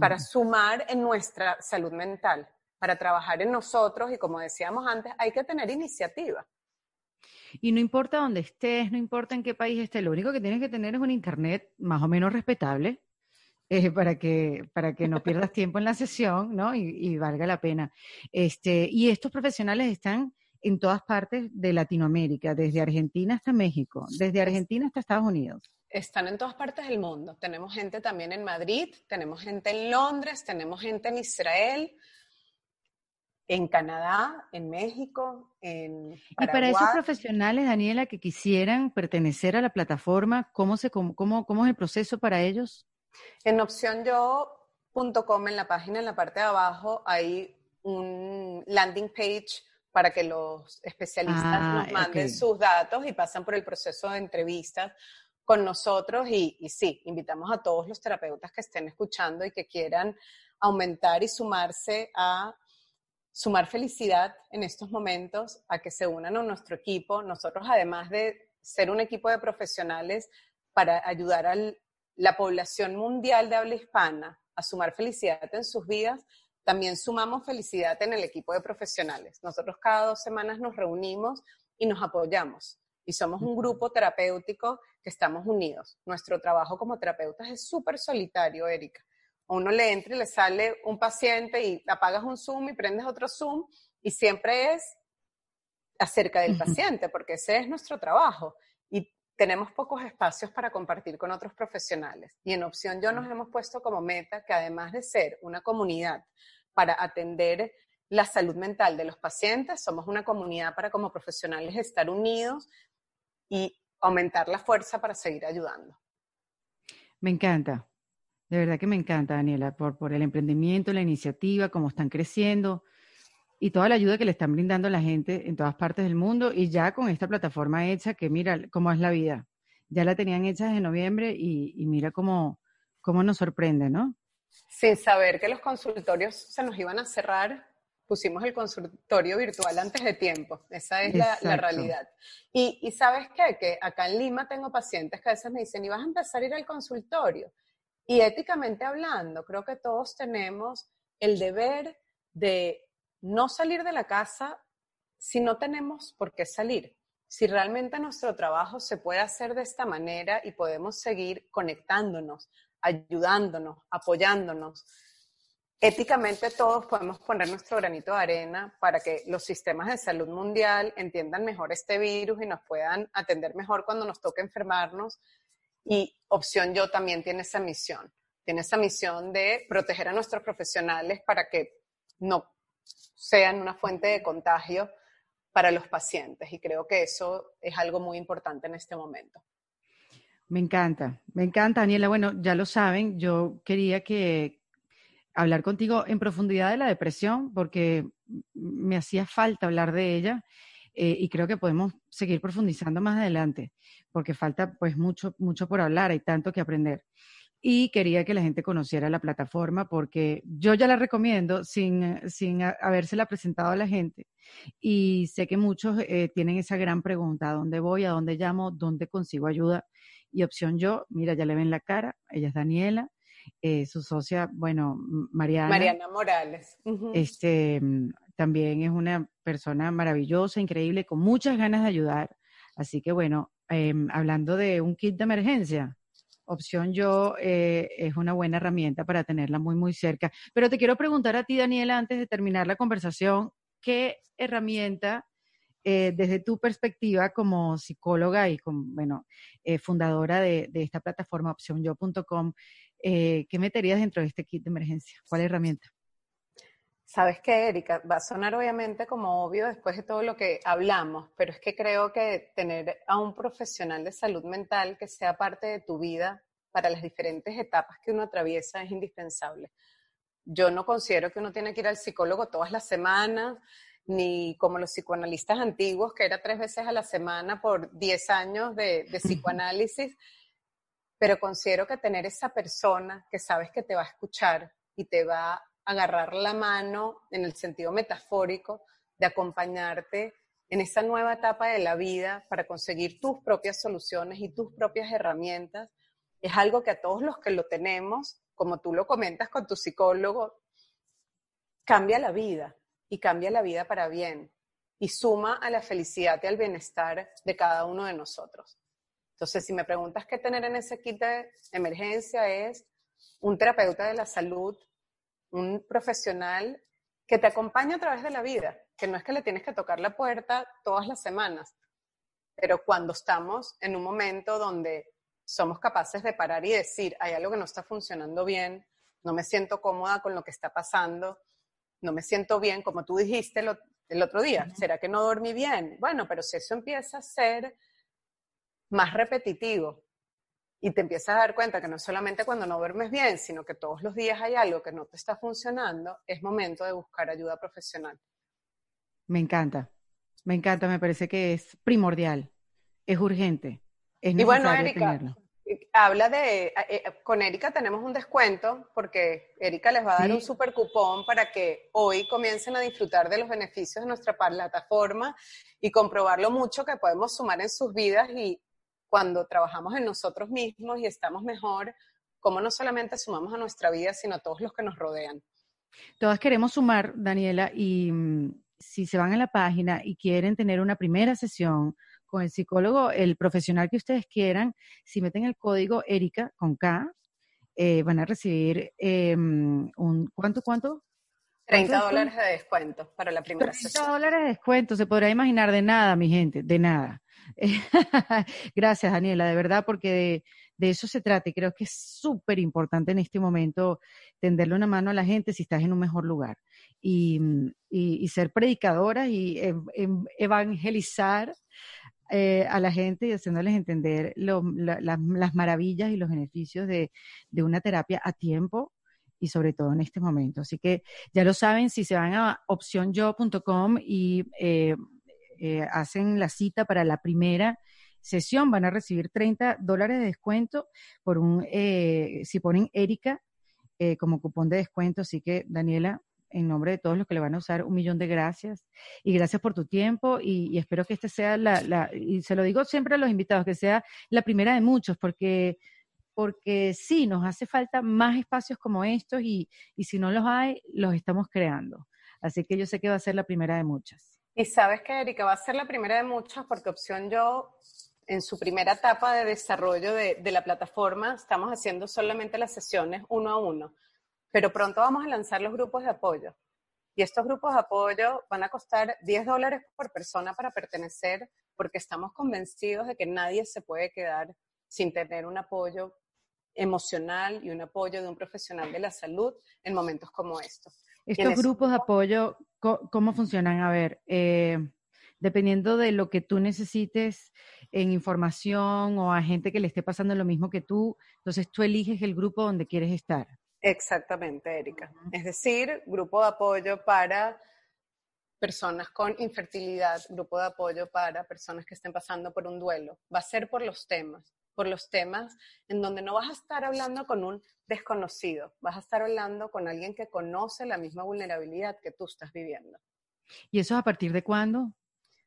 S2: Para sumar en nuestra salud mental, para trabajar en nosotros y como decíamos antes, hay que tener iniciativa.
S1: Y no importa dónde estés, no importa en qué país estés, lo único que tienes que tener es un internet más o menos respetable eh, para, que, para que no pierdas tiempo en la sesión, ¿no? Y, valga la pena. Este, y estos profesionales están en todas partes de Latinoamérica, desde Argentina hasta México, desde Argentina hasta Estados Unidos.
S2: Están en todas partes del mundo. Tenemos gente también en Madrid, tenemos gente en Londres, tenemos gente en Israel, en Canadá, en México, en Paraguay.
S1: Y para esos profesionales, Daniela, que quisieran pertenecer a la plataforma, ¿cómo, se, cómo, cómo es el proceso para ellos?
S2: En opcionyo.com, en la página, en la parte de abajo, hay un landing page para que los especialistas ah, nos manden sus datos y pasan por el proceso de entrevistas con nosotros. Y, y sí, invitamos a todos los terapeutas que estén escuchando y que quieran aumentar y sumarse a sumar felicidad en estos momentos, a que se unan a nuestro equipo. Nosotros, además de ser un equipo de profesionales para ayudar a la población mundial de habla hispana a sumar felicidad en sus vidas, también sumamos felicidad en el equipo de profesionales. Nosotros cada dos semanas nos reunimos y nos apoyamos. Y somos un grupo terapéutico que estamos unidos. Nuestro trabajo como terapeutas es súper solitario, Erika uno le entra y le sale un paciente y apagas un Zoom y prendes otro Zoom y siempre es acerca del paciente, porque ese es nuestro trabajo. Y tenemos pocos espacios para compartir con otros profesionales. Y en Opción Yo nos hemos puesto como meta que además de ser una comunidad para atender la salud mental de los pacientes, somos una comunidad para como profesionales estar unidos y aumentar la fuerza para seguir ayudando.
S1: Me encanta, de verdad que me encanta, Daniela, por, por el emprendimiento, la iniciativa, cómo están creciendo y toda la ayuda que le están brindando a la gente en todas partes del mundo y ya con esta plataforma hecha que mira cómo es la vida. Ya la tenían hecha desde noviembre y, y mira cómo, cómo nos sorprende, ¿no?
S2: Sin saber que los consultorios se nos iban a cerrar, pusimos el consultorio virtual antes de tiempo. Esa es la, la, realidad. Y, y sabes qué? Que acá en Lima tengo pacientes que a veces me dicen, ¿y vas a empezar a ir al consultorio? Y éticamente hablando, creo que todos tenemos el deber de no salir de la casa si no tenemos por qué salir. Si realmente nuestro trabajo se puede hacer de esta manera y podemos seguir conectándonos, ayudándonos, apoyándonos, éticamente todos podemos poner nuestro granito de arena para que los sistemas de salud mundial entiendan mejor este virus y nos puedan atender mejor cuando nos toque enfermarnos y Opción Yo también tiene esa misión. Tiene esa misión de proteger a nuestros profesionales para que no sean una fuente de contagio para los pacientes. Y creo que eso es algo muy importante en este momento.
S1: Me encanta, me encanta, Daniela. Bueno, ya lo saben, yo quería que hablar contigo en profundidad de la depresión porque me hacía falta hablar de ella eh, y creo que podemos seguir profundizando más adelante, porque falta pues mucho, mucho por hablar, hay tanto que aprender. Y quería que la gente conociera la plataforma porque yo ya la recomiendo sin, sin habérsela presentado a la gente. Y sé que muchos eh, tienen esa gran pregunta, ¿a dónde voy? ¿A dónde llamo? ¿Dónde consigo ayuda? Y opción yo, mira, ya le ven la cara, ella es Daniela, eh, su socia, bueno, Mariana.
S2: Mariana Morales.
S1: Este, también es una persona maravillosa, increíble, con muchas ganas de ayudar. Así que bueno, em, hablando de un kit de emergencia, opción yo eh, es una buena herramienta para tenerla muy, muy cerca. Pero te quiero preguntar a ti, Daniela, antes de terminar la conversación, ¿qué herramienta, eh, desde tu perspectiva como psicóloga y como, bueno, eh, fundadora de, esta plataforma opcionyo.com, ¿qué meterías dentro de este kit de emergencia? ¿Cuál herramienta?
S2: Sabes qué, Erika, va a sonar obviamente como obvio después de todo lo que hablamos, pero es que creo que tener a un profesional de salud mental que sea parte de tu vida para las diferentes etapas que uno atraviesa es indispensable. Yo no considero que uno tiene que ir al psicólogo todas las semanas, ni como los psicoanalistas antiguos, que era tres veces a la semana por diez años de, de psicoanálisis, pero considero que tener esa persona que sabes que te va a escuchar, y te va a agarrar la mano en el sentido metafórico de acompañarte en esa nueva etapa de la vida para conseguir tus propias soluciones y tus propias herramientas. Es algo que a todos los que lo tenemos, como tú lo comentas con tu psicólogo, cambia la vida y cambia la vida para bien y suma a la felicidad y al bienestar de cada uno de nosotros. Entonces, si me preguntas qué tener en ese kit de emergencia es un terapeuta de la salud, un profesional que te acompaña a través de la vida, que no es que le tienes que tocar la puerta todas las semanas, pero cuando estamos en un momento donde somos capaces de parar y decir, hay algo que no está funcionando bien, no me siento cómoda con lo que está pasando, no me siento bien, como tú dijiste el otro día, ¿será que no dormí bien? Bueno, pero si eso empieza a ser más repetitivo y te empiezas a dar cuenta que no solamente cuando no duermes bien, sino que todos los días hay algo que no te está funcionando, es momento de buscar ayuda profesional.
S1: Me encanta, me encanta, me parece que es primordial, es urgente, es necesario y bueno, Erika,
S2: habla de, eh, eh, con Erika tenemos un descuento porque Erika les va a dar un super cupón para que hoy comiencen a disfrutar de los beneficios de nuestra plataforma y comprobar lo mucho que podemos sumar en sus vidas y cuando trabajamos en nosotros mismos y estamos mejor, cómo no solamente sumamos a nuestra vida, sino a todos los que nos rodean.
S1: Todas queremos sumar, Daniela, y mm, si se van a la página y quieren tener una primera sesión con el psicólogo, el profesional que ustedes quieran, si meten el código Erika con K, eh, van a recibir em, un, ¿cuánto, cuánto?
S2: 30 dólares de descuento para la primera 30
S1: 30 dólares de descuento, se podrá imaginar de nada, mi gente, de nada. Gracias, Daniela, de verdad, porque de, eso se trata y creo que es súper importante en este momento tenderle una mano a la gente si estás en un mejor lugar y, ser predicadora y evangelizar eh, a la gente y haciéndoles entender las maravillas y los beneficios de, una terapia a tiempo y sobre todo en este momento. Así que ya lo saben, si se van a opcionyo.com y eh, eh, hacen la cita para la primera sesión, van a recibir 30 dólares de descuento por un, eh, si ponen Erika eh, como cupón de descuento. Así que, Daniela, en nombre de todos los que le van a usar, un millón de gracias. Y gracias por tu tiempo y, espero que este sea la, y se lo digo siempre a los invitados, que sea la primera de muchos, porque porque sí, nos hace falta más espacios como estos y, y si no los hay, los estamos creando. Así que yo sé que va a ser la primera de muchas.
S2: Y sabes que Erika va a ser la primera de muchas porque Opción Yo, en su primera etapa de desarrollo de, la plataforma, estamos haciendo solamente las sesiones uno a uno, pero pronto vamos a lanzar los grupos de apoyo. Y estos grupos de apoyo van a costar 10 dólares por persona para pertenecer porque estamos convencidos de que nadie se puede quedar sin tener un apoyo emocional y un apoyo de un profesional de la salud en momentos como estos.
S1: Estos grupos de apoyo, ¿cómo funcionan? A ver, eh, dependiendo de lo que tú necesites en información o a gente que le esté pasando lo mismo que tú, entonces tú eliges el grupo donde quieres estar.
S2: Exactamente, Erika. Es decir, grupo de apoyo para personas con infertilidad, grupo de apoyo para personas que estén pasando por un duelo. Va a ser por los temas por los temas en donde no vas a estar hablando con un desconocido, vas a estar hablando con alguien que conoce la misma vulnerabilidad que tú estás viviendo.
S1: ¿Y eso a partir de cuándo?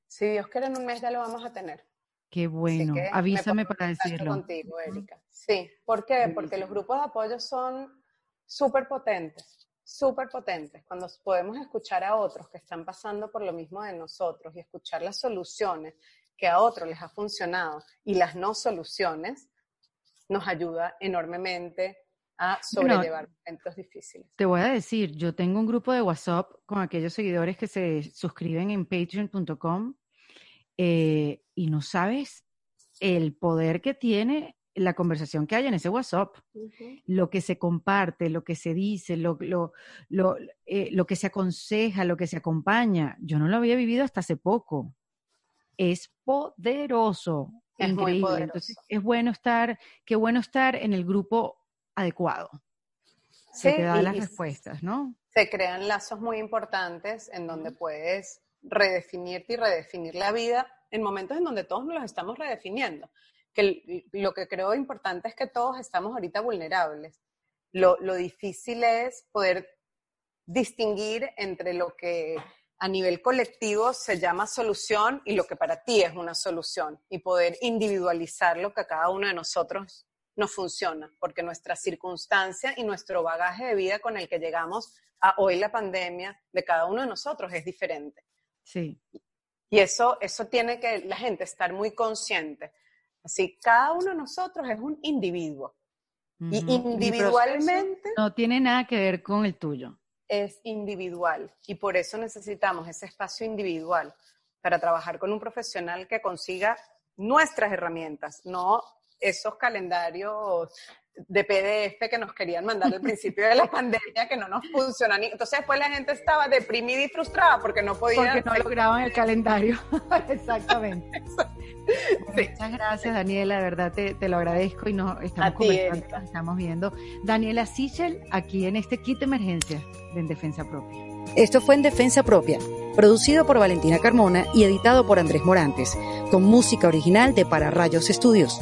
S2: Si Dios quiere, en un mes ya lo vamos a tener.
S1: Qué bueno. Avísame para decirlo.
S2: contigo, Erika. Sí, ¿por qué? Porque los grupos de apoyo son súper potentes, súper potentes. Cuando podemos escuchar a otros que están pasando por lo mismo de nosotros y escuchar las soluciones que a otros les ha funcionado y las no soluciones, nos ayuda enormemente a sobrellevar momentos difíciles.
S1: Te voy a decir, yo tengo un grupo de WhatsApp con aquellos seguidores que se suscriben en patreon.com eh, y no sabes el poder que tiene la conversación que hay en ese WhatsApp, lo que se comparte, lo que se dice, lo, lo, lo, eh, lo que se aconseja, lo que se acompaña. Yo no lo había vivido hasta hace poco es poderoso. Es increíble. Entonces, es bueno estar, qué bueno estar en el grupo adecuado. Se te da las respuestas, ¿no?
S2: Se crean lazos muy importantes en donde puedes redefinirte y redefinir la vida en momentos en donde todos nos los estamos redefiniendo. Que lo que creo importante es que todos estamos ahorita vulnerables Lo, lo difícil es poder distinguir entre lo que a nivel colectivo se llama solución y lo que para ti es una solución y poder individualizar lo que a cada uno de nosotros nos funciona, porque nuestra circunstancia y nuestro bagaje de vida con el que llegamos a hoy la pandemia de cada uno de nosotros es diferente.
S1: Sí.
S2: Y eso, eso tiene que la gente estar muy consciente. Así, cada uno de nosotros es un individuo. Y individualmente...
S1: No tiene nada que ver con el tuyo.
S2: Es individual. Y por eso necesitamos ese espacio individual para trabajar con un profesional que consiga nuestras herramientas, no esos calendarios de PDF que nos querían mandar al principio de la pandemia que no nos funcionan. Entonces después la gente estaba deprimida y frustrada porque no podía.
S1: Porque no lograban el calendario. Exactamente. Muchas gracias, Daniela, de verdad te, te lo agradezco y nos estamos conversando, estamos viendo. Daniela Sichel, aquí en este kit de emergencia de En Defensa Propia.
S3: Esto fue En Defensa Propia, producido por Valentina Carmona y editado por Andrés Morantes, con música original de Para Rayos Estudios.